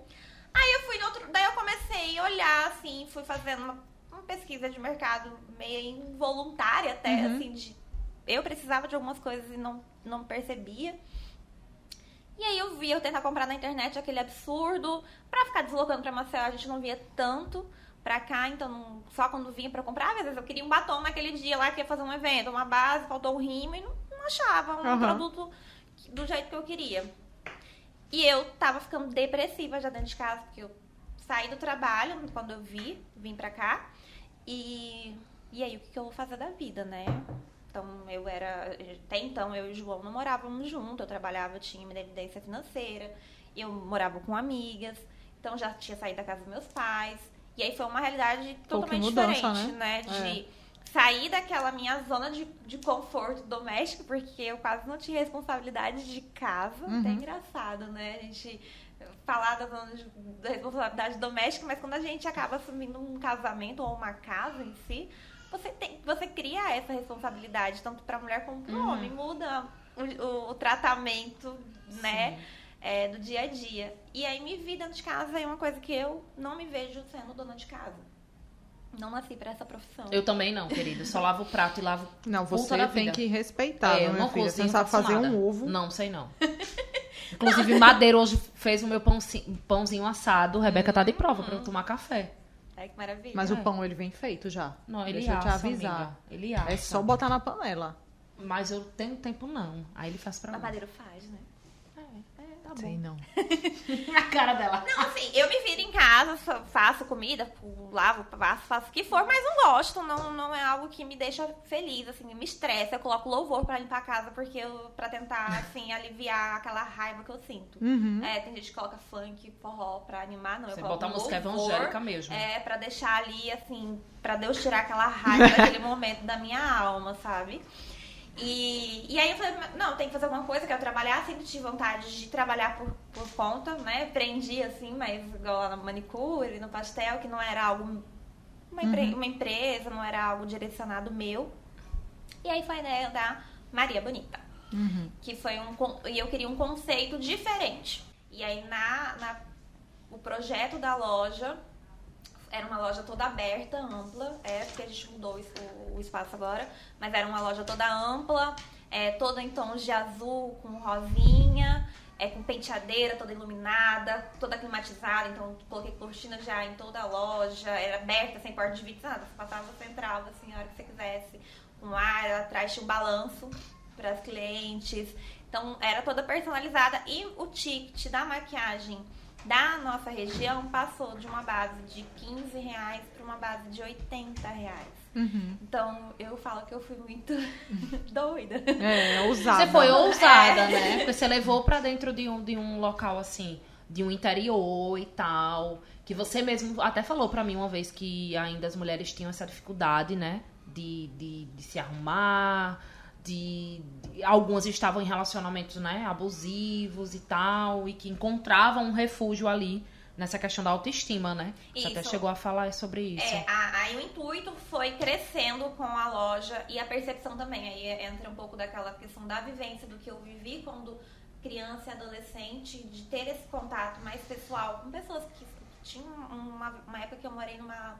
Aí eu fui no outro. Daí eu comecei a olhar, assim, fui fazendo uma, uma pesquisa de mercado meio involuntária até, Uhum. assim, de. Eu precisava de algumas coisas e não, não percebia. E aí eu vi eu tentar comprar na internet aquele absurdo. Pra ficar deslocando pra Maceió, a gente não via tanto pra cá, então só quando vinha pra comprar, às vezes eu queria um batom naquele dia lá que ia fazer um evento, uma base, faltou um rimo e não, não achava um Aham. produto do jeito que eu queria. E eu tava ficando depressiva já dentro de casa, porque eu saí do trabalho quando eu vi, vim pra cá. E, e aí, o que, que eu vou fazer da vida, né? Então, eu era. Até então, eu e o João não morávamos juntos. Eu trabalhava, tinha minha evidência financeira. Eu morava com amigas. Então, já tinha saído da casa dos meus pais. E aí, foi uma realidade totalmente mudança, diferente, né? né? De sair daquela minha zona de, de conforto doméstico, porque eu quase não tinha responsabilidade de casa. Uhum. Até engraçado, né? A gente falar da zona de, da responsabilidade doméstica, mas quando a gente acaba assumindo um casamento ou uma casa em si, você tem, você cria essa responsabilidade, tanto para mulher como para o Uhum. homem. Muda o, o- o tratamento, né? É, do dia a dia. E aí me vi dentro de casa é uma coisa que eu não me vejo sendo dona de casa. Não nasci para essa profissão. Eu também não, querido. Só lavo o prato e lavo. Não, você tem vida. que respeitar, É, não filha? Você cozinho, não sabe fazer um ovo. Não, sei não. <laughs> Inclusive, Madeira hoje fez o meu pãozinho, pãozinho assado. Rebeca tá de prova pra eu tomar café. Ai, que maravilha. Mas É. o pão, ele vem feito já. Não, ele Deixa eu te assa, avisar. amiga. Ele assa. É só botar na panela. Mas eu tenho tempo não. Aí ele faz pra A mim. madeira faz, né? Tá Sei bom. não. <laughs> A cara dela. Não, assim, eu me viro em casa, fa- faço comida, lavo, faço, faço o que for, mas não gosto, não, não é algo que me deixa feliz, assim, me estressa. Eu coloco louvor pra limpar a casa, porque eu, pra tentar, <laughs> assim, aliviar aquela raiva que eu sinto. Uhum. É, tem gente que coloca funk, forró pra animar, não. Você eu coloco bota a música evangélica mesmo. É, pra deixar ali, assim, pra Deus tirar aquela raiva daquele <laughs> momento da minha alma, sabe? E, e aí eu falei, não, tem que fazer alguma coisa, quero trabalhar, sempre tive vontade de trabalhar por, por conta, né? Aprendi assim, mas igual lá na manicure, no pastel, que não era algo. Uma, empre- uma empresa, não era algo direcionado meu. E aí foi a ideia da Maria Bonita Uhum. que foi um e eu queria um conceito diferente. E aí na, na o projeto da loja era uma loja toda aberta, ampla, é porque a gente mudou o, o espaço agora, mas era uma loja toda ampla, é, toda em tons de azul com rosinha, é, com penteadeira toda iluminada, toda climatizada, então coloquei cortina já em toda a loja, era aberta, sem porta de vidro, nada, você passava, você entrava assim, a hora que você quisesse, com ar, atrás tinha um balanço para as clientes, então era toda personalizada e o ticket da maquiagem da nossa região passou de uma base de 15 reais para uma base de 80 reais. Uhum. Então eu falo que eu fui muito <laughs> doida. É, ousada. Você foi ousada, É. né? Porque você levou pra dentro de um, de um local assim, de um interior e tal. Que você mesmo até falou pra mim uma vez que ainda as mulheres tinham essa dificuldade, né? De, de, de se arrumar, de, de- Algumas estavam em relacionamentos, né? Abusivos e tal. E que encontravam um refúgio ali nessa questão da autoestima, né? Você até Isso. chegou a falar sobre isso. É, aí o intuito foi crescendo com a loja e a percepção também. Aí entra um pouco daquela questão da vivência do que eu vivi quando criança e adolescente, de ter esse contato mais pessoal com pessoas que tinham uma, uma época que eu morei numa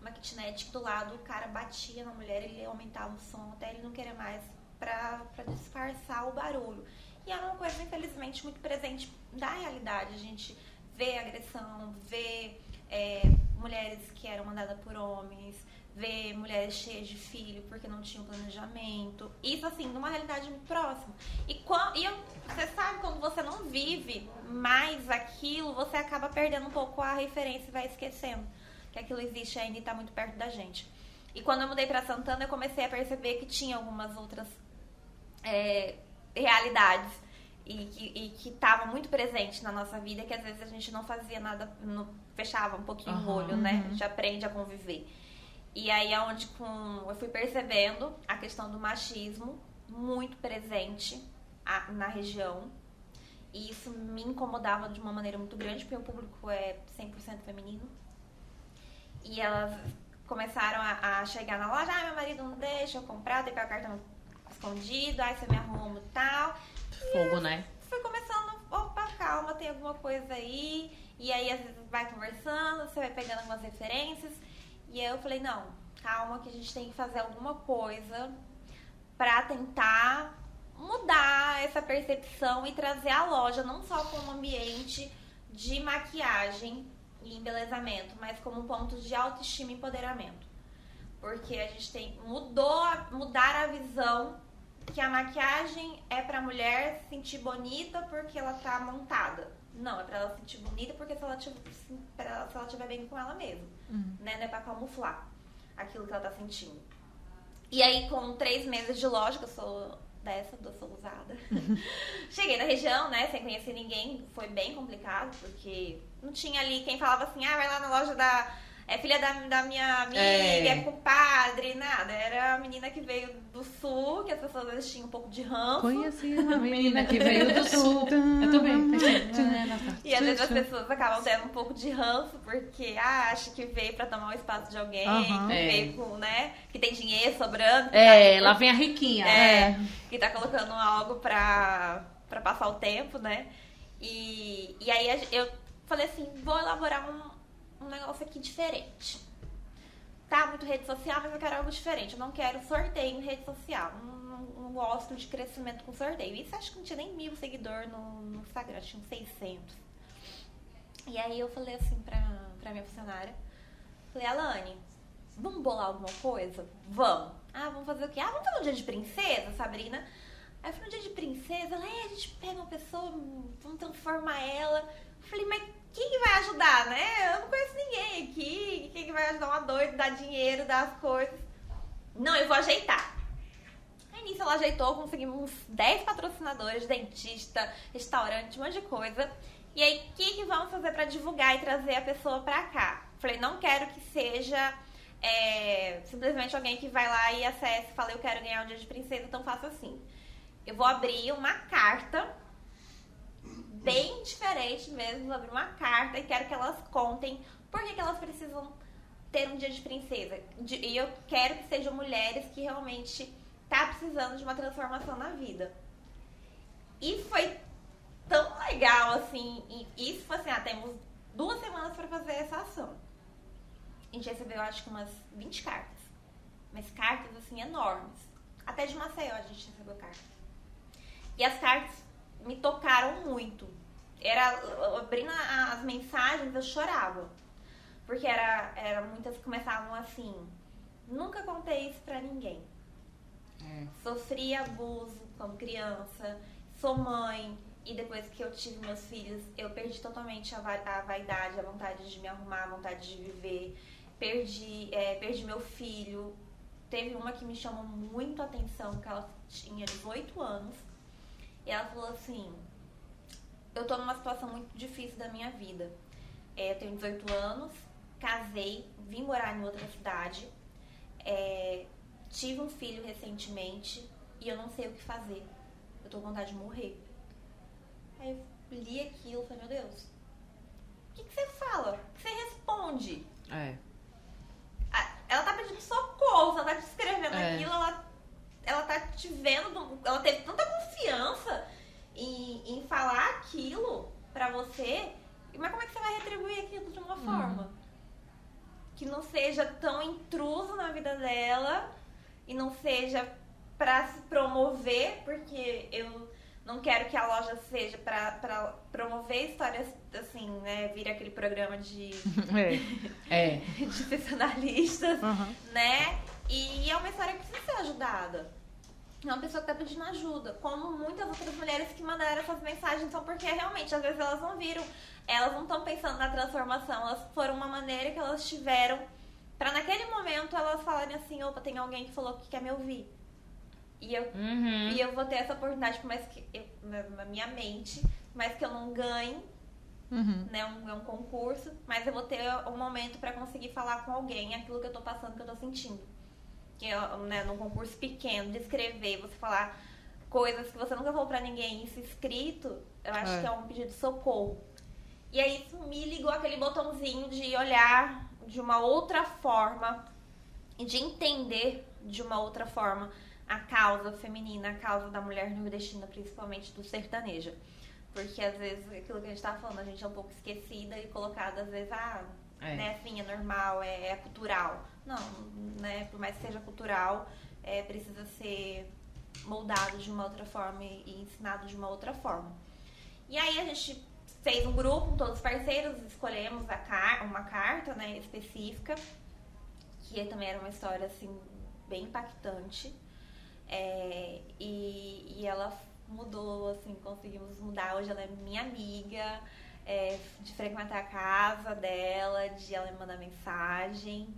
uma kitnet que do lado o cara batia na mulher, ele aumentava o som até ele não querer mais pra disfarçar o barulho. E era uma coisa, infelizmente, muito presente da realidade. A gente vê agressão, vê é, mulheres que eram mandadas por homens, vê mulheres cheias de filho porque não tinham planejamento. Isso, assim, numa realidade muito próxima. E, quan- e você sabe, quando você não vive mais aquilo, você acaba perdendo um pouco a referência e vai esquecendo que aquilo existe ainda e está muito perto da gente. E quando eu mudei para Santana, eu comecei a perceber que tinha algumas outras é, realidades e que, e que tava muito presente na nossa vida, que às vezes a gente não fazia nada, não fechava um pouquinho o Aham. olho, né? A gente aprende a conviver. E aí é onde com, eu fui percebendo a questão do machismo muito presente a- na região. E isso me incomodava de uma maneira muito grande, porque o público é 100% feminino. E elas começaram a, a chegar na loja, ah, meu marido não deixa eu comprar, tem que pegar o cartão escondido, aí você me arruma e tal. Fogo, né? Foi começando, opa, calma, tem alguma coisa aí. E aí, às vezes, vai conversando, você vai pegando algumas referências. E aí eu falei, não, calma, que a gente tem que fazer alguma coisa pra tentar mudar essa percepção e trazer a loja não só como ambiente de maquiagem e embelezamento, mas como ponto de autoestima e empoderamento. Porque a gente tem mudou mudar a visão que a maquiagem é pra mulher se sentir bonita porque ela tá montada. Não, é pra ela se sentir bonita porque se ela tiver, se ela tiver bem com ela mesma. Né? Não é pra camuflar aquilo que ela tá sentindo. E aí, com três meses de loja, que eu sou dessa, eu sou usada. <laughs> Cheguei na região, né, sem conhecer ninguém, foi bem complicado, porque não tinha ali quem falava assim, ah, vai lá na loja da. É filha da, da minha amiga, É. é compadre, nada. Era a menina que veio do sul, que as pessoas às vezes tinham um pouco de ranço. Conheci <laughs> uma Menina que veio do sul. Eu também. É, E às vezes as pessoas acabam tendo um pouco de ranço, porque ah, acha que veio pra tomar o espaço de alguém, Aham. que É. veio com, né? Que tem dinheiro sobrando. É, tá- lá vem a riquinha. É, que tá colocando algo pra, pra passar o tempo, né? E, e aí a eu falei assim, vou elaborar um, um negócio aqui diferente. Tá muito rede social, mas eu quero algo diferente. Eu não quero sorteio em rede social. Não, não- gosto de crescimento com sorteio. Isso acho que não tinha nem mil seguidores no, no Instagram, tinha uns 600. E aí eu falei assim pra, pra minha funcionária, falei, Alane, vamos bolar alguma coisa? Vamos. Ah, vamos fazer o quê? Ah, vamos fazer um dia de princesa, Sabrina? Aí falei, um dia de princesa? Ela, é, a gente pega uma pessoa, vamos transformar ela. Eu falei, mas quem que vai ajudar, né? Eu não conheço ninguém aqui. Quem que vai ajudar uma doida, dar dinheiro, dar as coisas? Não, eu vou ajeitar. Aí nisso ela ajeitou, conseguimos uns 10 patrocinadores, dentista, restaurante, um monte de coisa. E aí, o que, que vamos fazer pra divulgar e trazer a pessoa pra cá? Falei, não quero que seja é, simplesmente alguém que vai lá e acesse e fala, eu quero ganhar um dia de princesa, então faça assim. Eu vou abrir uma carta bem diferente mesmo, abrir uma carta e quero que elas contem por que, que elas precisam ter um dia de princesa. E eu quero que sejam mulheres que realmente tá precisando de uma transformação na vida. E foi tão legal, assim, e isso foi assim, ah, temos duas semanas para fazer essa ação. A gente recebeu, acho que umas 20 cartas. Mas cartas, assim, enormes. Até de Maceió a gente recebeu cartas. E as cartas me tocaram muito. Era, abrindo as mensagens, eu chorava. Porque era, era muitas que começavam assim, nunca contei isso pra ninguém. Sofri abuso como criança, sou mãe, e depois que eu tive meus filhos, eu perdi totalmente a, vai- a vaidade, a vontade de me arrumar, a vontade de viver. Perdi, é, perdi meu filho. Teve uma que me chamou muito a atenção, que ela tinha 18 anos. E ela falou assim: Eu tô numa situação muito difícil da minha vida. É, eu tenho 18 anos, casei, vim morar em outra cidade, é, tive um filho recentemente e eu não sei o que fazer. Eu tô com vontade de morrer. Aí eu li aquilo e falei, meu Deus, o que, que você fala? O que você responde? É. Ah, Ela tá pedindo socorro, ela tá te escrevendo É. aquilo, ela, ela tá te vendo, do- ela teve tanta confiança em, em falar aquilo pra você, mas como é que você vai retribuir aquilo de uma Uhum. forma? Que não seja tão intruso na vida dela e não seja pra se promover, porque eu não quero que a loja seja pra, pra promover histórias assim, né? Vira aquele programa de, <laughs> É. <laughs> de sensacionalistas Aham. né? E é uma história que precisa ser ajudada. É uma pessoa que tá pedindo ajuda. Como muitas outras mulheres que mandaram essas mensagens são porque realmente, às vezes elas não viram, elas não estão pensando na transformação, elas foram uma maneira que elas tiveram pra naquele momento elas falarem assim, opa, tem alguém que falou que quer me ouvir. E eu, Uhum. e eu vou ter essa oportunidade, por mais que eu, na, minha mente, por mais que eu não ganhe, Uhum. né? Um, é um concurso, mas eu vou ter um momento pra conseguir falar com alguém aquilo que eu tô passando, que eu tô sentindo. Que eu, né, num concurso pequeno, de escrever, você falar coisas que você nunca falou pra ninguém, isso escrito, eu acho É. que é um pedido de socorro. E aí isso me ligou aquele botãozinho de olhar de uma outra forma e de entender de uma outra forma a causa feminina, a causa da mulher nordestina, principalmente do sertanejo. Porque às vezes aquilo que a gente tava falando, a gente é um pouco esquecida e colocada, às vezes, ah, É. né, assim, é normal, é, é cultural. Não, né, por mais que seja cultural, é, precisa ser moldado de uma outra forma e, ensinado de uma outra forma. E aí a gente fez um grupo com todos os parceiros, escolhemos car uma carta né, específica, que também era uma história assim, bem impactante. É, e, e ela mudou, assim, conseguimos mudar. Hoje ela é minha amiga, é, de frequentar a casa dela, de ela me mandar mensagem.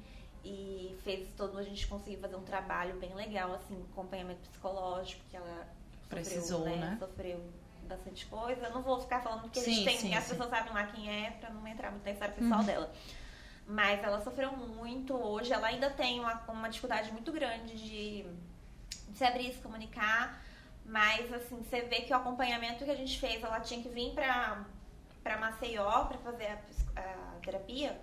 E fez todo, a gente conseguiu fazer um trabalho bem legal, assim, acompanhamento psicológico, que ela Precisou, sofreu, né? Sofreu bastante coisa. Eu não vou ficar falando porque a Sim, gente tem, sim, as sim. pessoas sabem lá quem é, pra não entrar muito na história pessoal dela. Mas ela sofreu muito. Hoje ela ainda tem uma, uma dificuldade muito grande de, de se abrir, se comunicar. Mas, assim, você vê que o acompanhamento que a gente fez, ela tinha que vir pra, pra Maceió pra fazer a, a terapia.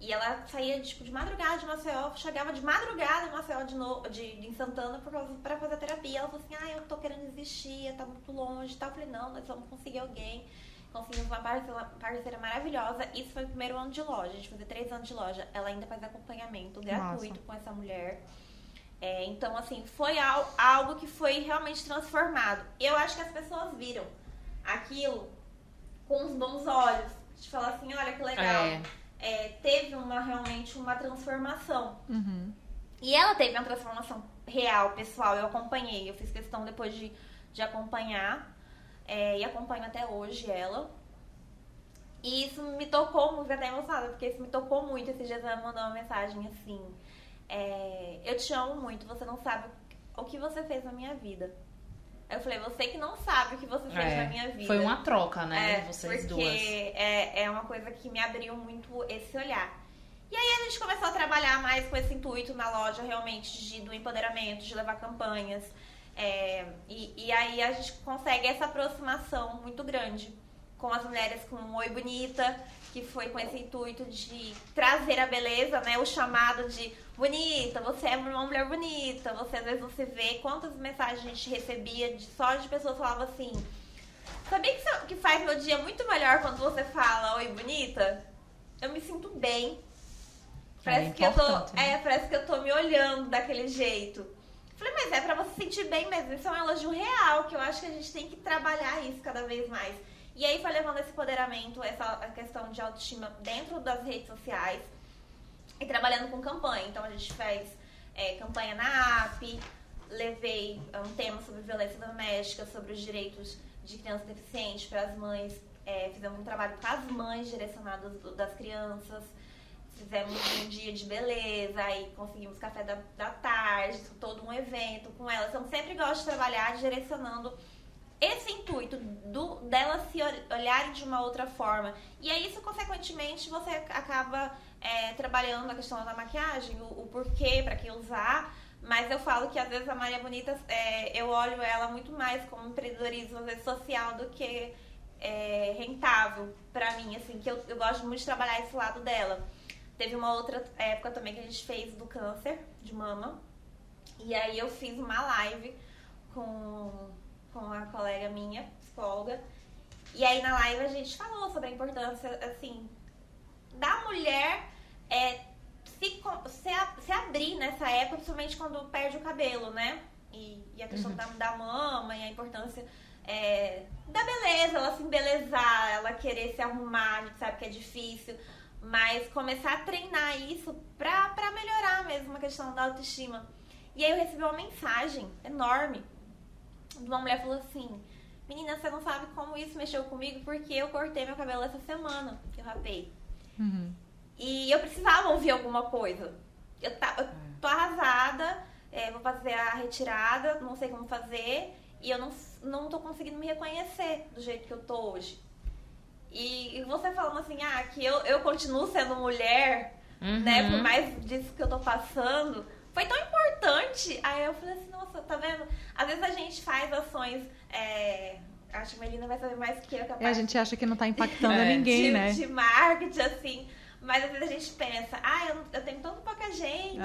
E ela saía, tipo, de madrugada de Maceió, chegava de madrugada em Maceió de novo, de, de em Santana pra fazer a terapia. Ela falou assim, ah, eu tô querendo desistir, tá muito longe e tal. Eu falei, não, nós vamos conseguir alguém. Conseguimos uma parceira, parceira maravilhosa. Isso foi o primeiro ano de loja, a gente fazer três anos de loja. Ela ainda faz acompanhamento gratuito com essa mulher. É, então, assim, foi al- algo que foi realmente transformado. Eu acho que as pessoas viram aquilo com os bons olhos. De falar assim, olha que legal. É. É, teve uma realmente uma transformação. Uhum. E ela teve uma transformação real, pessoal. Eu acompanhei. Eu fiz questão depois de, de acompanhar. é, e acompanho até hoje ela. E isso me tocou muito, fiquei até emocionada, porque isso me tocou muito. Esses dias ela me mandou uma mensagem assim: é, Eu te amo muito, você não sabe o que você fez na minha vida. Aí eu falei: Você que não sabe o que você fez É, na minha vida. Foi uma troca, né? É, vocês porque duas. É, é uma coisa que me abriu muito esse olhar. E aí a gente começou a trabalhar mais com esse intuito na loja, realmente, de, do empoderamento, de levar campanhas. É, e, e aí a gente consegue essa aproximação muito grande com as mulheres com um Oi Bonita, que foi com esse intuito de trazer a beleza, né? O chamado de bonita, você é uma mulher bonita, você às vezes se vê. Quantas mensagens a gente recebia de, só de pessoas que falavam assim, Sabia que, que faz meu dia muito melhor quando você fala oi bonita? Eu me sinto bem. Parece É que eu tô. né? É, parece que eu tô me olhando daquele jeito. Falei, mas é pra você se sentir bem mesmo. Isso é um elogio real, que eu acho que a gente tem que trabalhar isso cada vez mais. E aí foi levando esse empoderamento, essa questão de autoestima dentro das redes sociais e trabalhando com campanha. Então a gente fez é, campanha na app, levei é, um tema sobre violência doméstica, sobre os direitos de crianças deficientes para as mães. É, fizemos um trabalho com as mães direcionadas das crianças. Fizemos um dia de beleza, aí conseguimos café da, da tarde, todo um evento com elas. Então sempre gosto de trabalhar direcionando esse intuito do, delas se ol- olharem de uma outra forma. E aí, isso, consequentemente, você acaba é, trabalhando a questão da maquiagem, o, o porquê, pra que usar. Mas eu falo que às vezes a Maria Bonita, é, eu olho ela muito mais como empreendedorismo às vezes, social do que é, rentável pra mim, assim, que eu, eu gosto muito de trabalhar esse lado dela. Teve uma outra época também que a gente fez do câncer de mama. E aí eu fiz uma live com, com a colega minha, psicóloga. E aí na live a gente falou sobre a importância, assim, da mulher é, se, se, se abrir nessa época, principalmente quando perde o cabelo, né? E, e a questão da, da mama e a importância é, da beleza, ela se embelezar, ela querer se arrumar, a gente sabe que é difícil. Mas começar a treinar isso pra, pra melhorar mesmo a questão da autoestima. E aí eu recebi uma mensagem enorme de uma mulher que falou assim: Menina, você não sabe como isso mexeu comigo porque eu cortei meu cabelo essa semana que eu rapei. Uhum. E eu precisava ouvir alguma coisa. Eu, tá, eu tô arrasada, é, vou fazer a retirada, não sei como fazer, e eu não, não tô conseguindo me reconhecer do jeito que eu tô hoje. E, e você falando assim, ah, que eu, eu continuo sendo mulher, né, por mais disso que eu tô passando, foi tão importante. Aí eu falei assim, nossa, tá vendo? Às vezes a gente faz ações. é, acho que a Melina vai saber mais que eu, capaz É, a gente acha que não tá impactando É. <laughs> ninguém, de, né? de marketing, assim. Mas às vezes a gente pensa, ah, eu, eu tenho tão pouca gente,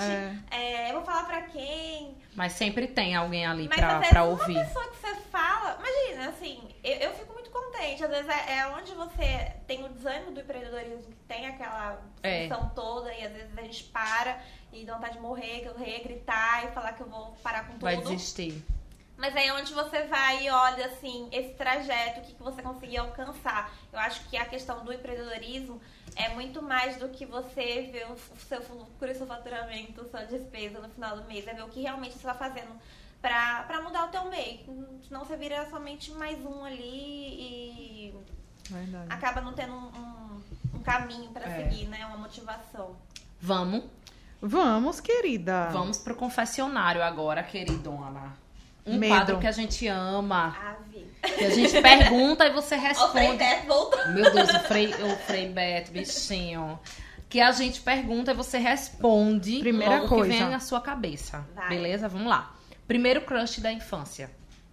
é, eu vou falar pra quem? Mas sempre tem alguém ali Mas pra, às vezes pra uma ouvir. pessoa que você fala, imagina, assim, eu, eu fico muito contente. Às vezes é, é onde você tem o desânimo do empreendedorismo, que tem aquela É. função toda, e às vezes a gente para e dá vontade de morrer, correr, gritar e falar que eu vou parar com tudo. Vai desistir. Mas aí é onde você vai e olha assim, esse trajeto, o que, que você conseguiu alcançar. Eu acho que a questão do empreendedorismo é muito mais do que você ver o seu lucro e seu faturamento, sua despesa no final do mês. É ver o que realmente você está fazendo pra, pra mudar o teu meio. Senão você vira somente mais um ali e Verdade. acaba não tendo um, um- um caminho pra É. seguir, né? Uma motivação. Vamos, Vamos, querida. vamos pro confessionário agora, queridona. Um Medo. quadro que a gente ama, Ave. que a gente pergunta e você Ó, o Frei responde. Beto voltou. Meu Deus, o Frei, o Frei Beto, bichinho. Que a gente pergunta e você responde Primeira logo coisa. que vem na sua cabeça. Vai. Beleza? Vamos lá. Primeiro crush da infância.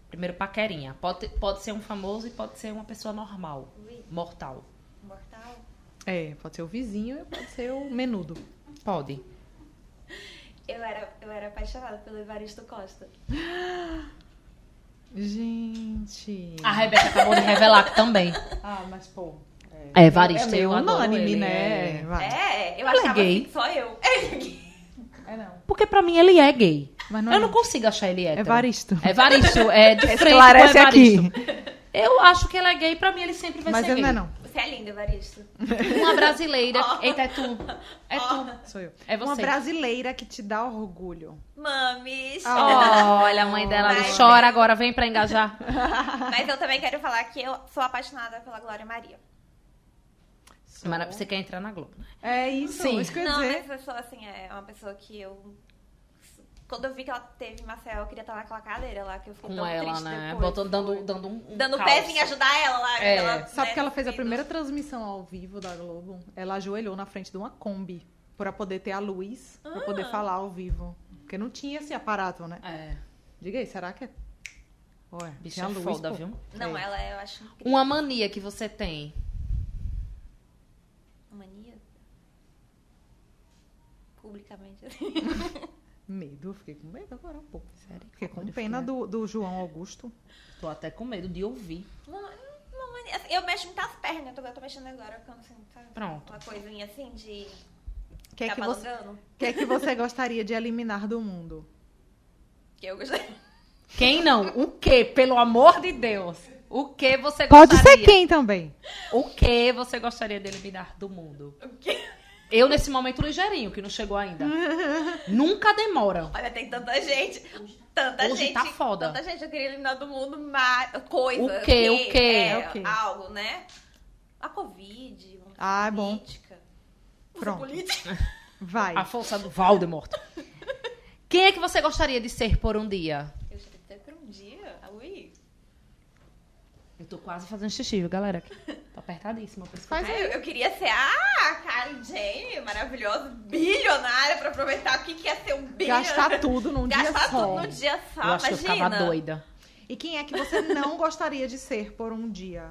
Primeiro paquerinha. Pode, pode ser um famoso e pode ser uma pessoa normal. Ui, Mortal. mortal. É, pode ser o vizinho e pode ser o menudo. Pode. Eu era, eu era apaixonada pelo Evaristo Costa. <gasps> Gente. A Rebeca acabou de revelar que também. <laughs> Ah, mas pô. É, Evaristo, é meio eu adoro unânime, ele, né? é. É, eu Ele é achava gay? só eu. Ele <laughs> é gay. É não. Porque pra mim ele é gay. Mas não eu é não não. consigo achar ele hétero. Evaristo. Evaristo, é de <laughs> frente com Esclarece Evaristo. aqui. Eu acho que ele é gay, pra mim ele sempre vai Mas ser ele gay. não é não. Você é lindo, Evaristo. <laughs> Uma brasileira. Ó. Eita, é tu. É tu. Sou eu. É você. Uma brasileira que te dá orgulho. Mames. Ah. Olha, a mãe dela Mas- chora agora, vem pra engajar. <laughs> Mas eu também quero falar que eu sou apaixonada pela Glória Maria. Mara, você quer entrar na Globo. né? É isso, Sim. isso que eu ia Não, dizer. mas eu sou assim, é uma pessoa que eu. Quando eu vi que ela teve Marcel, eu queria estar naquela cadeira lá, que eu fiquei Com tão ela, triste né? depois. Botando, dando, dando um. um Dando calço. pezinho ajudar ela lá. É. ela, Sabe né, que ela fez a primeira transmissão ao vivo da Globo? Ela ajoelhou na frente de uma Kombi pra poder ter a luz, pra poder Ah. falar ao vivo. Porque não tinha esse aparato, né? É, Diga aí, será que é? Ué, bicho é luz, foda, pô. viu? Não, É. ela é, eu acho incrível. Uma mania que você tem. Mania? <laughs> Publicamente, assim. <laughs> Medo, eu fiquei com medo agora um pouco. Sério? Fiquei com eu pena fiquei- do, do João Augusto. Tô até com medo de ouvir. Uma, uma mania. assim, eu mexo muitas pernas, eu tô, eu tô mexendo agora, ficando assim, sabe? Pronto. Uma coisinha assim de. O que, é que, você, que é que você gostaria de eliminar do mundo? Que eu gostei. Quem não? O que? Pelo amor de Deus. O que você Pode gostaria? ser quem também. O que você gostaria de eliminar do mundo? O quê? Eu, nesse momento, ligeirinho, que não chegou ainda. <laughs> Nunca demora. Olha, tem tanta gente. Tanta Hoje gente. tá foda. Tanta gente eu queria eliminar do mundo, mas. Coisa. O quê? O quê? É, O quê? Algo, né? A Covid. Ah, é bom. política. Pronto. política. <laughs> Vai. A força do Valdemort. <laughs> Quem é que você gostaria de ser por um dia? Eu já até por um dia. Ui. Eu tô quase fazendo xixi, viu, galera? Tô apertadíssima. por isso que eu- eu, queria ser a Kylie Jane, maravilhosa, bilionária, pra aproveitar o que, que é ser um bilionário. Gastar tudo num dia Gastar só. tudo num dia só, Eu acho que eu imagina. ficava doida. E quem é que você não <laughs> gostaria de ser por um dia?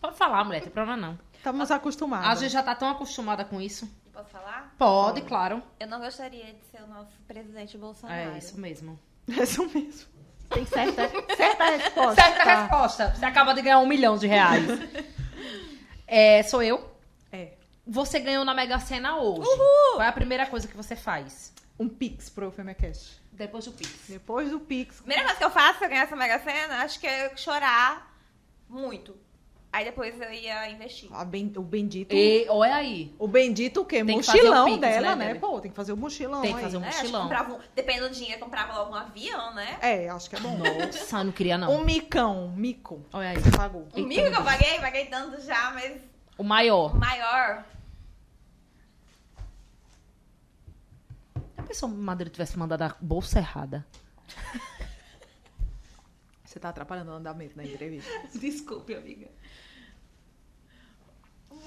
Pode falar, mulher, tem problema não. Estamos acostumados. A gente já tá tão acostumada com isso. Posso falar? Pode, claro. Eu não gostaria de ser o nosso presidente Bolsonaro. <laughs> É isso mesmo. É isso mesmo. Tem certa, Certa resposta. certa resposta. Você acaba de ganhar um milhão de reais. É, sou eu. É. Você ganhou na Mega Sena hoje. Qual é a primeira coisa que você faz? Um Pix pro Femecast. Depois do Pix. Depois do Pix. Primeira coisa que eu faço se eu ganhar essa Mega Sena, acho que é chorar muito. Aí depois eu ia investir. A ben- o bendito. E olha aí. O bendito o quê? Tem que fazer o mochilão Pix, dela, né, né? Pô, tem que fazer o mochilão. Tem que aí. fazer um É, mochilão. comprava um, dependendo do dinheiro, comprava logo um avião, né? É, acho que é bom. Nossa, não queria não. Um micão, mico. Olha aí. Você pagou. O mico que eu paguei, paguei tanto já, mas O o maior. maior. pensou se Madeira tivesse mandado a bolsa errada? <laughs> Você tá atrapalhando o andamento da entrevista. <laughs> Desculpe, amiga.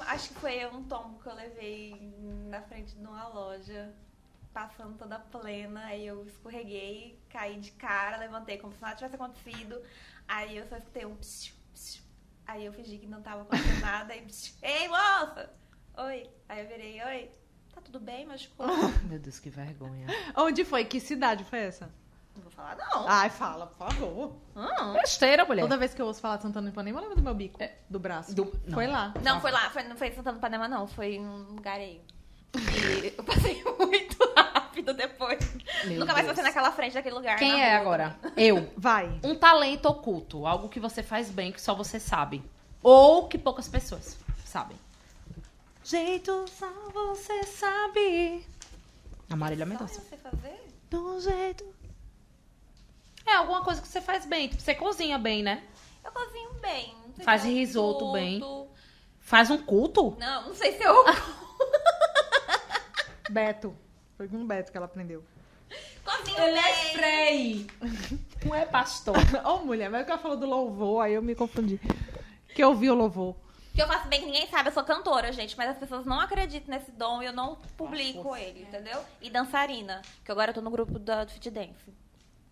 Acho que foi um tombo que eu levei na frente de uma loja, passando toda plena. Aí eu escorreguei, caí de cara, levantei como se nada tivesse acontecido. Aí eu só escutei um psiu, psiu. Aí eu fingi que não tava acontecendo <laughs> nada. Aí, psiu. ei, moça! Oi. Aí eu virei, oi. Tá tudo bem? Machucou? <laughs> Meu Deus, que vergonha. Onde foi? Que cidade foi essa? Não vou falar, não. Ai, fala, por favor. Hum. Besteira, mulher. Toda vez que eu ouço falar de Santana do Ipanema, eu lembro do meu bico. Do braço. Do- não. Foi lá. Não, foi lá, foi, não foi Santana do Panema, não. Foi um lugar aí. <laughs> E eu passei muito rápido depois. Meu Nunca mais Deus. passei naquela frente daquele lugar. Quem é rua. agora? Eu. Vai. Um talento oculto. Algo que você faz bem, que só você sabe. Ou que poucas pessoas sabem. Jeito só você sabe. A Marília Mendonça. Do jeito. É alguma coisa que você faz bem. Tipo, você cozinha bem, né? Eu cozinho bem. Faz risoto culto. bem. Faz um culto? Não, não sei se eu <laughs> Beto. Foi com o Beto que ela aprendeu. cozinho é bem. frei. <laughs> Não é pastor. <laughs> Ô, mulher, mas que ela falou do louvor, aí eu me confundi. Que eu vi o louvor. Que eu faço bem que ninguém sabe, eu sou cantora, gente, mas as pessoas não acreditam nesse dom e eu não publico ele, entendeu? E dançarina, que agora eu tô no grupo da do Fit Dance.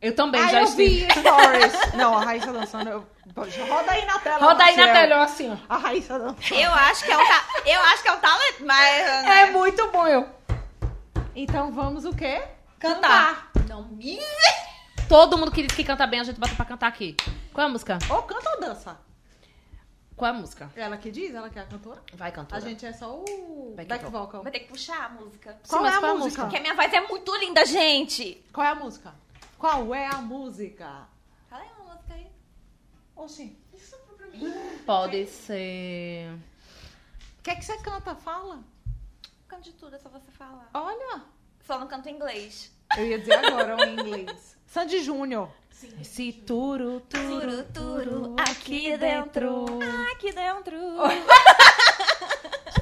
Eu também Aí já eu estive. vi <laughs> stories. Não, a Raíssa dançando. Eu... Roda aí na tela. Roda aí na tela, assim, ó. A Raíssa dançando. Eu acho que é um, ta... eu acho que é um talento, mas É muito bom, eu. Então vamos o quê? Cantar. não me Todo mundo que diz que canta bem, a gente bota pra cantar aqui. Qual é a música? Ou canta ou dança? Qual é a música? Ela que diz, ela que é a cantora? Vai, A cantora. gente é só o Back back, vocal. vocal. Vai ter que puxar a música. Sim, Qual mas é a qual é a música? Porque a minha voz é muito linda, gente. Qual é a música? Qual é a música? Fala aí uma música aí. Oxi. Pode ser. O que é que você canta? Fala. Canto de tudo, é só você falar. Olha. Só não canto inglês. Eu ia dizer agora em inglês. <laughs> Sandy Júnior. Esse turu, Turu, turu, aqui dentro. Aqui dentro. <laughs>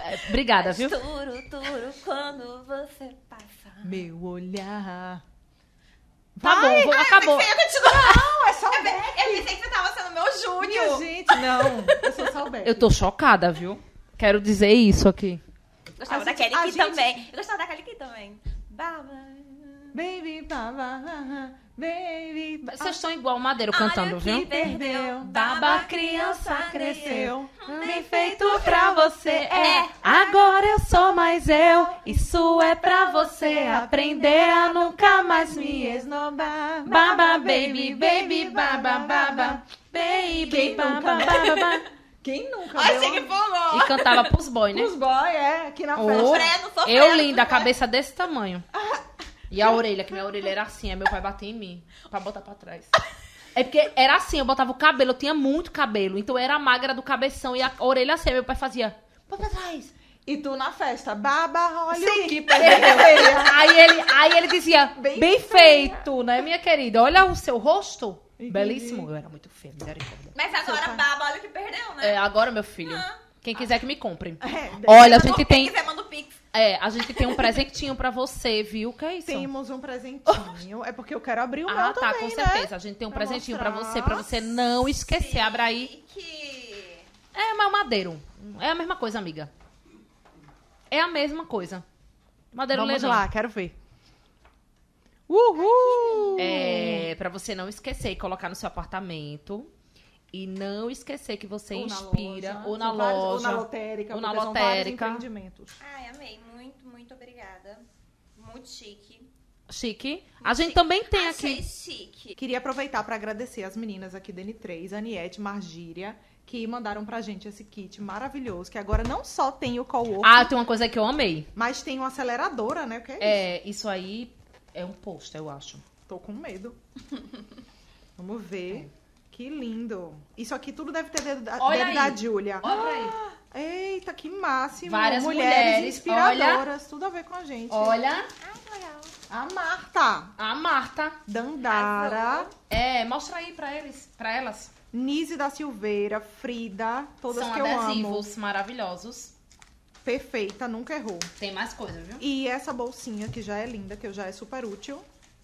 É, Obrigada, viu? Turu, turu, quando você passa. Meu olhar. Tá bom, vou- acabou. Ia continuar. Não, é só o Eu Beck. pensei que você tava sendo meu Minha Júnior. gente, não. Eu sou só o Beck. Eu tô chocada, viu? Quero dizer isso aqui. Gostava A da gente- Kelly Key gente- também. Eu gostava da Kelly Key também. Baba. Baby, baba, baby. ba- Vocês estão igual o Madeiro cantando, viu? que perdeu. Baba, criança cresceu. Bem feito pra você, é. Agora eu sou mais eu. Isso é pra você aprender a nunca mais me esnobar. Baba, baby, baby, baba, baba. Baby, baba, né? baba, baba. <laughs> Quem nunca Olha, deu que uma... pulou. E cantava pros boys, né? Os boy, é, aqui na Oh, festa. Eu linda, a sofrendo. cabeça desse tamanho. <laughs> E a orelha, que minha orelha era assim, aí meu pai batia em mim pra botar pra trás. É porque era assim, eu botava o cabelo, eu tinha muito cabelo, então eu era magra do cabeção e a orelha assim, aí meu pai fazia, põe pra trás. E tu na festa, baba, olha Sim. o que perdeu. <laughs> aí, ele, aí ele dizia, Bem bem, feito, né, minha querida? Olha o seu rosto. Entendi. Belíssimo. Eu era muito feia, misericórdia. Mas agora. Baba, olha o que perdeu, né? É, agora, meu filho, Ah. quem quiser que me compre. É, Olha, a gente tem, Pix, você manda o Pix. É, a gente tem um presentinho pra você, viu? Que é isso? Temos um presentinho. É porque eu quero abrir o Ah, meu tá, também, com né? certeza. A gente tem um Pra presentinho pra mostrar. você, pra você não esquecer. Abra aí. Que... É, mas o madeiro. É a mesma coisa, amiga. É a mesma coisa. Madeiro Vamos lá, quero ver. Uhul! É, pra você não esquecer e colocar no seu apartamento. E não esquecer que você Ou na inspira. loja. Ou na São vários- loja. ou na lotérica. ou na porque são lotérica. empreendimentos. Ai, amei. Muito, muito obrigada. Muito chique. Chique. A gente também tem Achei aqui. chique. Queria aproveitar para agradecer as meninas aqui da N3, Aniette, Margíria, que mandaram pra gente esse kit maravilhoso, que agora não só tem o co-work, Ah, tem uma coisa que eu amei. mas tem uma aceleradora, né? O que é, isso? É, isso aí é um post, eu acho. Tô com medo. <laughs> Vamos ver. Que lindo. Isso aqui tudo deve ter dedo, da- Olha dedo da Júlia. Olha aí. Eita, que máximo. Várias mulheres, mulheres, inspiradoras, tudo a ver com a gente. Olha. A Marta, a Marta. Dandara, É, mostra aí pra eles, pra elas. Nise da Silveira, Frida, todas São que eu amo. adesivos maravilhosos. Perfeita, nunca errou. Tem mais coisa, viu? E essa bolsinha que já é linda, que já é super útil.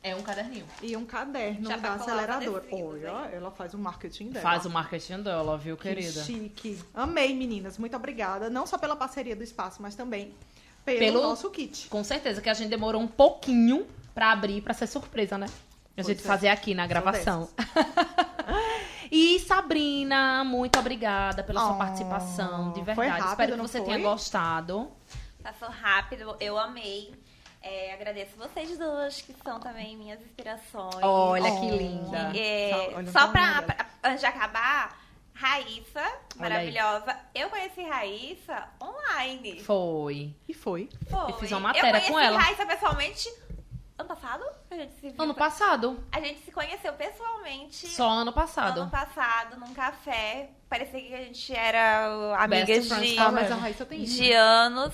É um caderninho. E um caderno Já da colar aceleradora. Olha, ela faz o marketing dela. Faz o marketing dela, viu, Que querida? chique. Amei, meninas. Muito obrigada. Não só pela parceria do espaço, mas também pelo, Pelo- nosso kit. Com certeza que a gente demorou um pouquinho pra abrir, pra ser surpresa, né? A Pois gente é. fazer aqui na gravação. <laughs> e Sabrina, muito obrigada pela sua Oh, participação, de foi verdade. rápido, Espero que não você foi? tenha gostado. Passou rápido, eu amei. É, agradeço vocês duas, que são também minhas inspirações. Olha que linda. É, Só- olha só pra, pra- antes de acabar, Raíssa, maravilhosa. Eu conheci Raíssa online. Foi. E foi. Foi. Eu fiz uma matéria eu com ela. conheci Raíssa pessoalmente ano passado. A gente se viu. Ano passado. A gente se conheceu pessoalmente. Só ano passado. Ano passado, num café. Parecia que a gente era amigas de, Ah, mas a forever. Raíssa tem isso. de anos.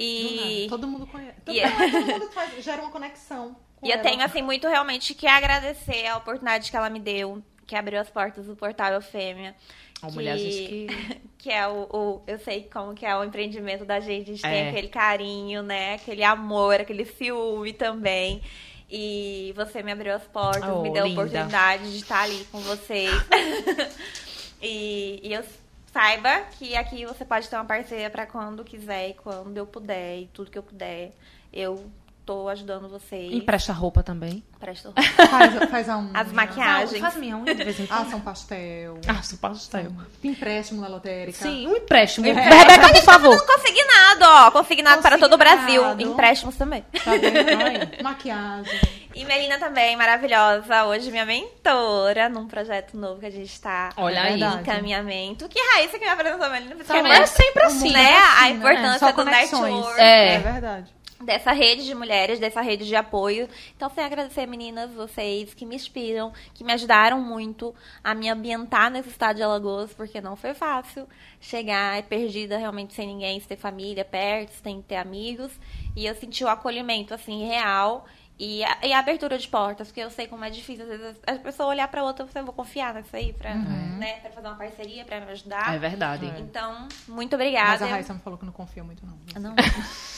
E, nada. Todo mundo conhece. <laughs> Todo, E- todo mundo faz, gera uma conexão. e eu ela. tenho, assim, muito realmente que agradecer a oportunidade que ela me deu, que abriu as portas do portal Eufêmia. Uma mulher, gente, que... <laughs> que é o, o- Eu sei como que é o empreendimento da gente. A gente tem É. aquele carinho, né? Aquele amor, aquele ciúme também. E você me abriu as portas, Oh, me deu linda. a oportunidade de estar ali com vocês. <laughs> e, e eu saiba que aqui você pode ter uma parceria pra quando quiser e quando eu puder, e tudo que eu puder. Eu tô ajudando vocês. Empresta roupa também. Presto <laughs> Faz, faz a unha. as maquiagens. Faz minha unha de vez em quando. Ação pastel. Ah, pastel. Empréstimo na lotérica. Sim, um empréstimo. É. Rebeca, por favor. Consignado, ó. Consignado para todo o Brasil. Consignado. Empréstimos também. Tá vendo? Ai, <laughs> Maquiagem. E Melina também, maravilhosa. Hoje minha mentora num projeto novo que a gente tá Olha aí. em encaminhamento. Que Raíssa que me apresentou a Melina. Também principalmente, é sempre assim. né? é a assim, né? importância Só do conexões. network. É. É verdade. Dessa rede de mulheres, dessa rede de apoio. Então, sem agradecer, meninas, vocês que me inspiram, que me ajudaram muito a me ambientar nesse estado de Alagoas, porque não foi fácil chegar perdida realmente sem ninguém, sem ter família perto, sem ter amigos. E eu senti o acolhimento, assim, real. E a, e a abertura de portas, porque eu sei como é difícil. Às vezes a pessoa olhar pra outra, você vou confiar nisso aí, pra, né, pra fazer uma parceria, pra me ajudar. É verdade. Então, muito Mas obrigada. a Raíssa me falou que não confia muito, não. Não. <laughs>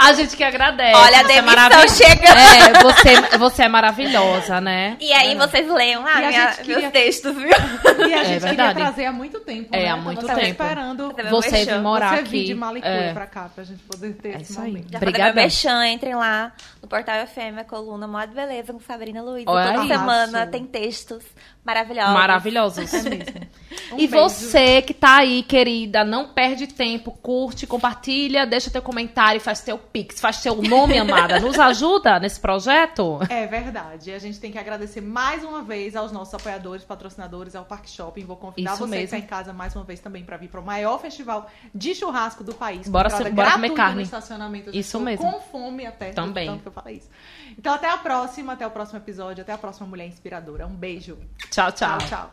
A gente que agradece. Olha, a você é demissão maravilhosa. chegando. É, você, você é maravilhosa, né? E aí vocês leiam lá E a minha- gente queria- meus textos, viu? E a gente queria É verdade. trazer há muito tempo, É, né? há muito tempo. esperando Você vir morar você vir aqui. de Malicuia É. pra cá, pra gente poder ter É esse isso aí. momento. Já Obrigada. meu merchan, entrem lá no Portal FM, a coluna Moda e Beleza com Sabrina Luiz. Toda aí. semana tem textos maravilhosos. Maravilhosos. É mesmo. <laughs> Um e beijo. você que tá aí, querida, não perde tempo, curte, compartilha, deixa teu comentário, faz teu pix, faz teu nome, amada. Nos ajuda nesse projeto? É verdade. A gente tem que agradecer mais uma vez aos nossos apoiadores, patrocinadores, ao Parque Shopping. Vou convidar Isso você que mesmo. tá em casa mais uma vez também para vir para o maior festival de churrasco do país. Bora ser- bora comer carne. Estacionamento. Isso mesmo. Com fome até. Também. Tanto que eu falei isso. Então até a próxima, até o próximo episódio, até a próxima Mulher Inspiradora. Um beijo. Tchau, tchau. tchau. tchau.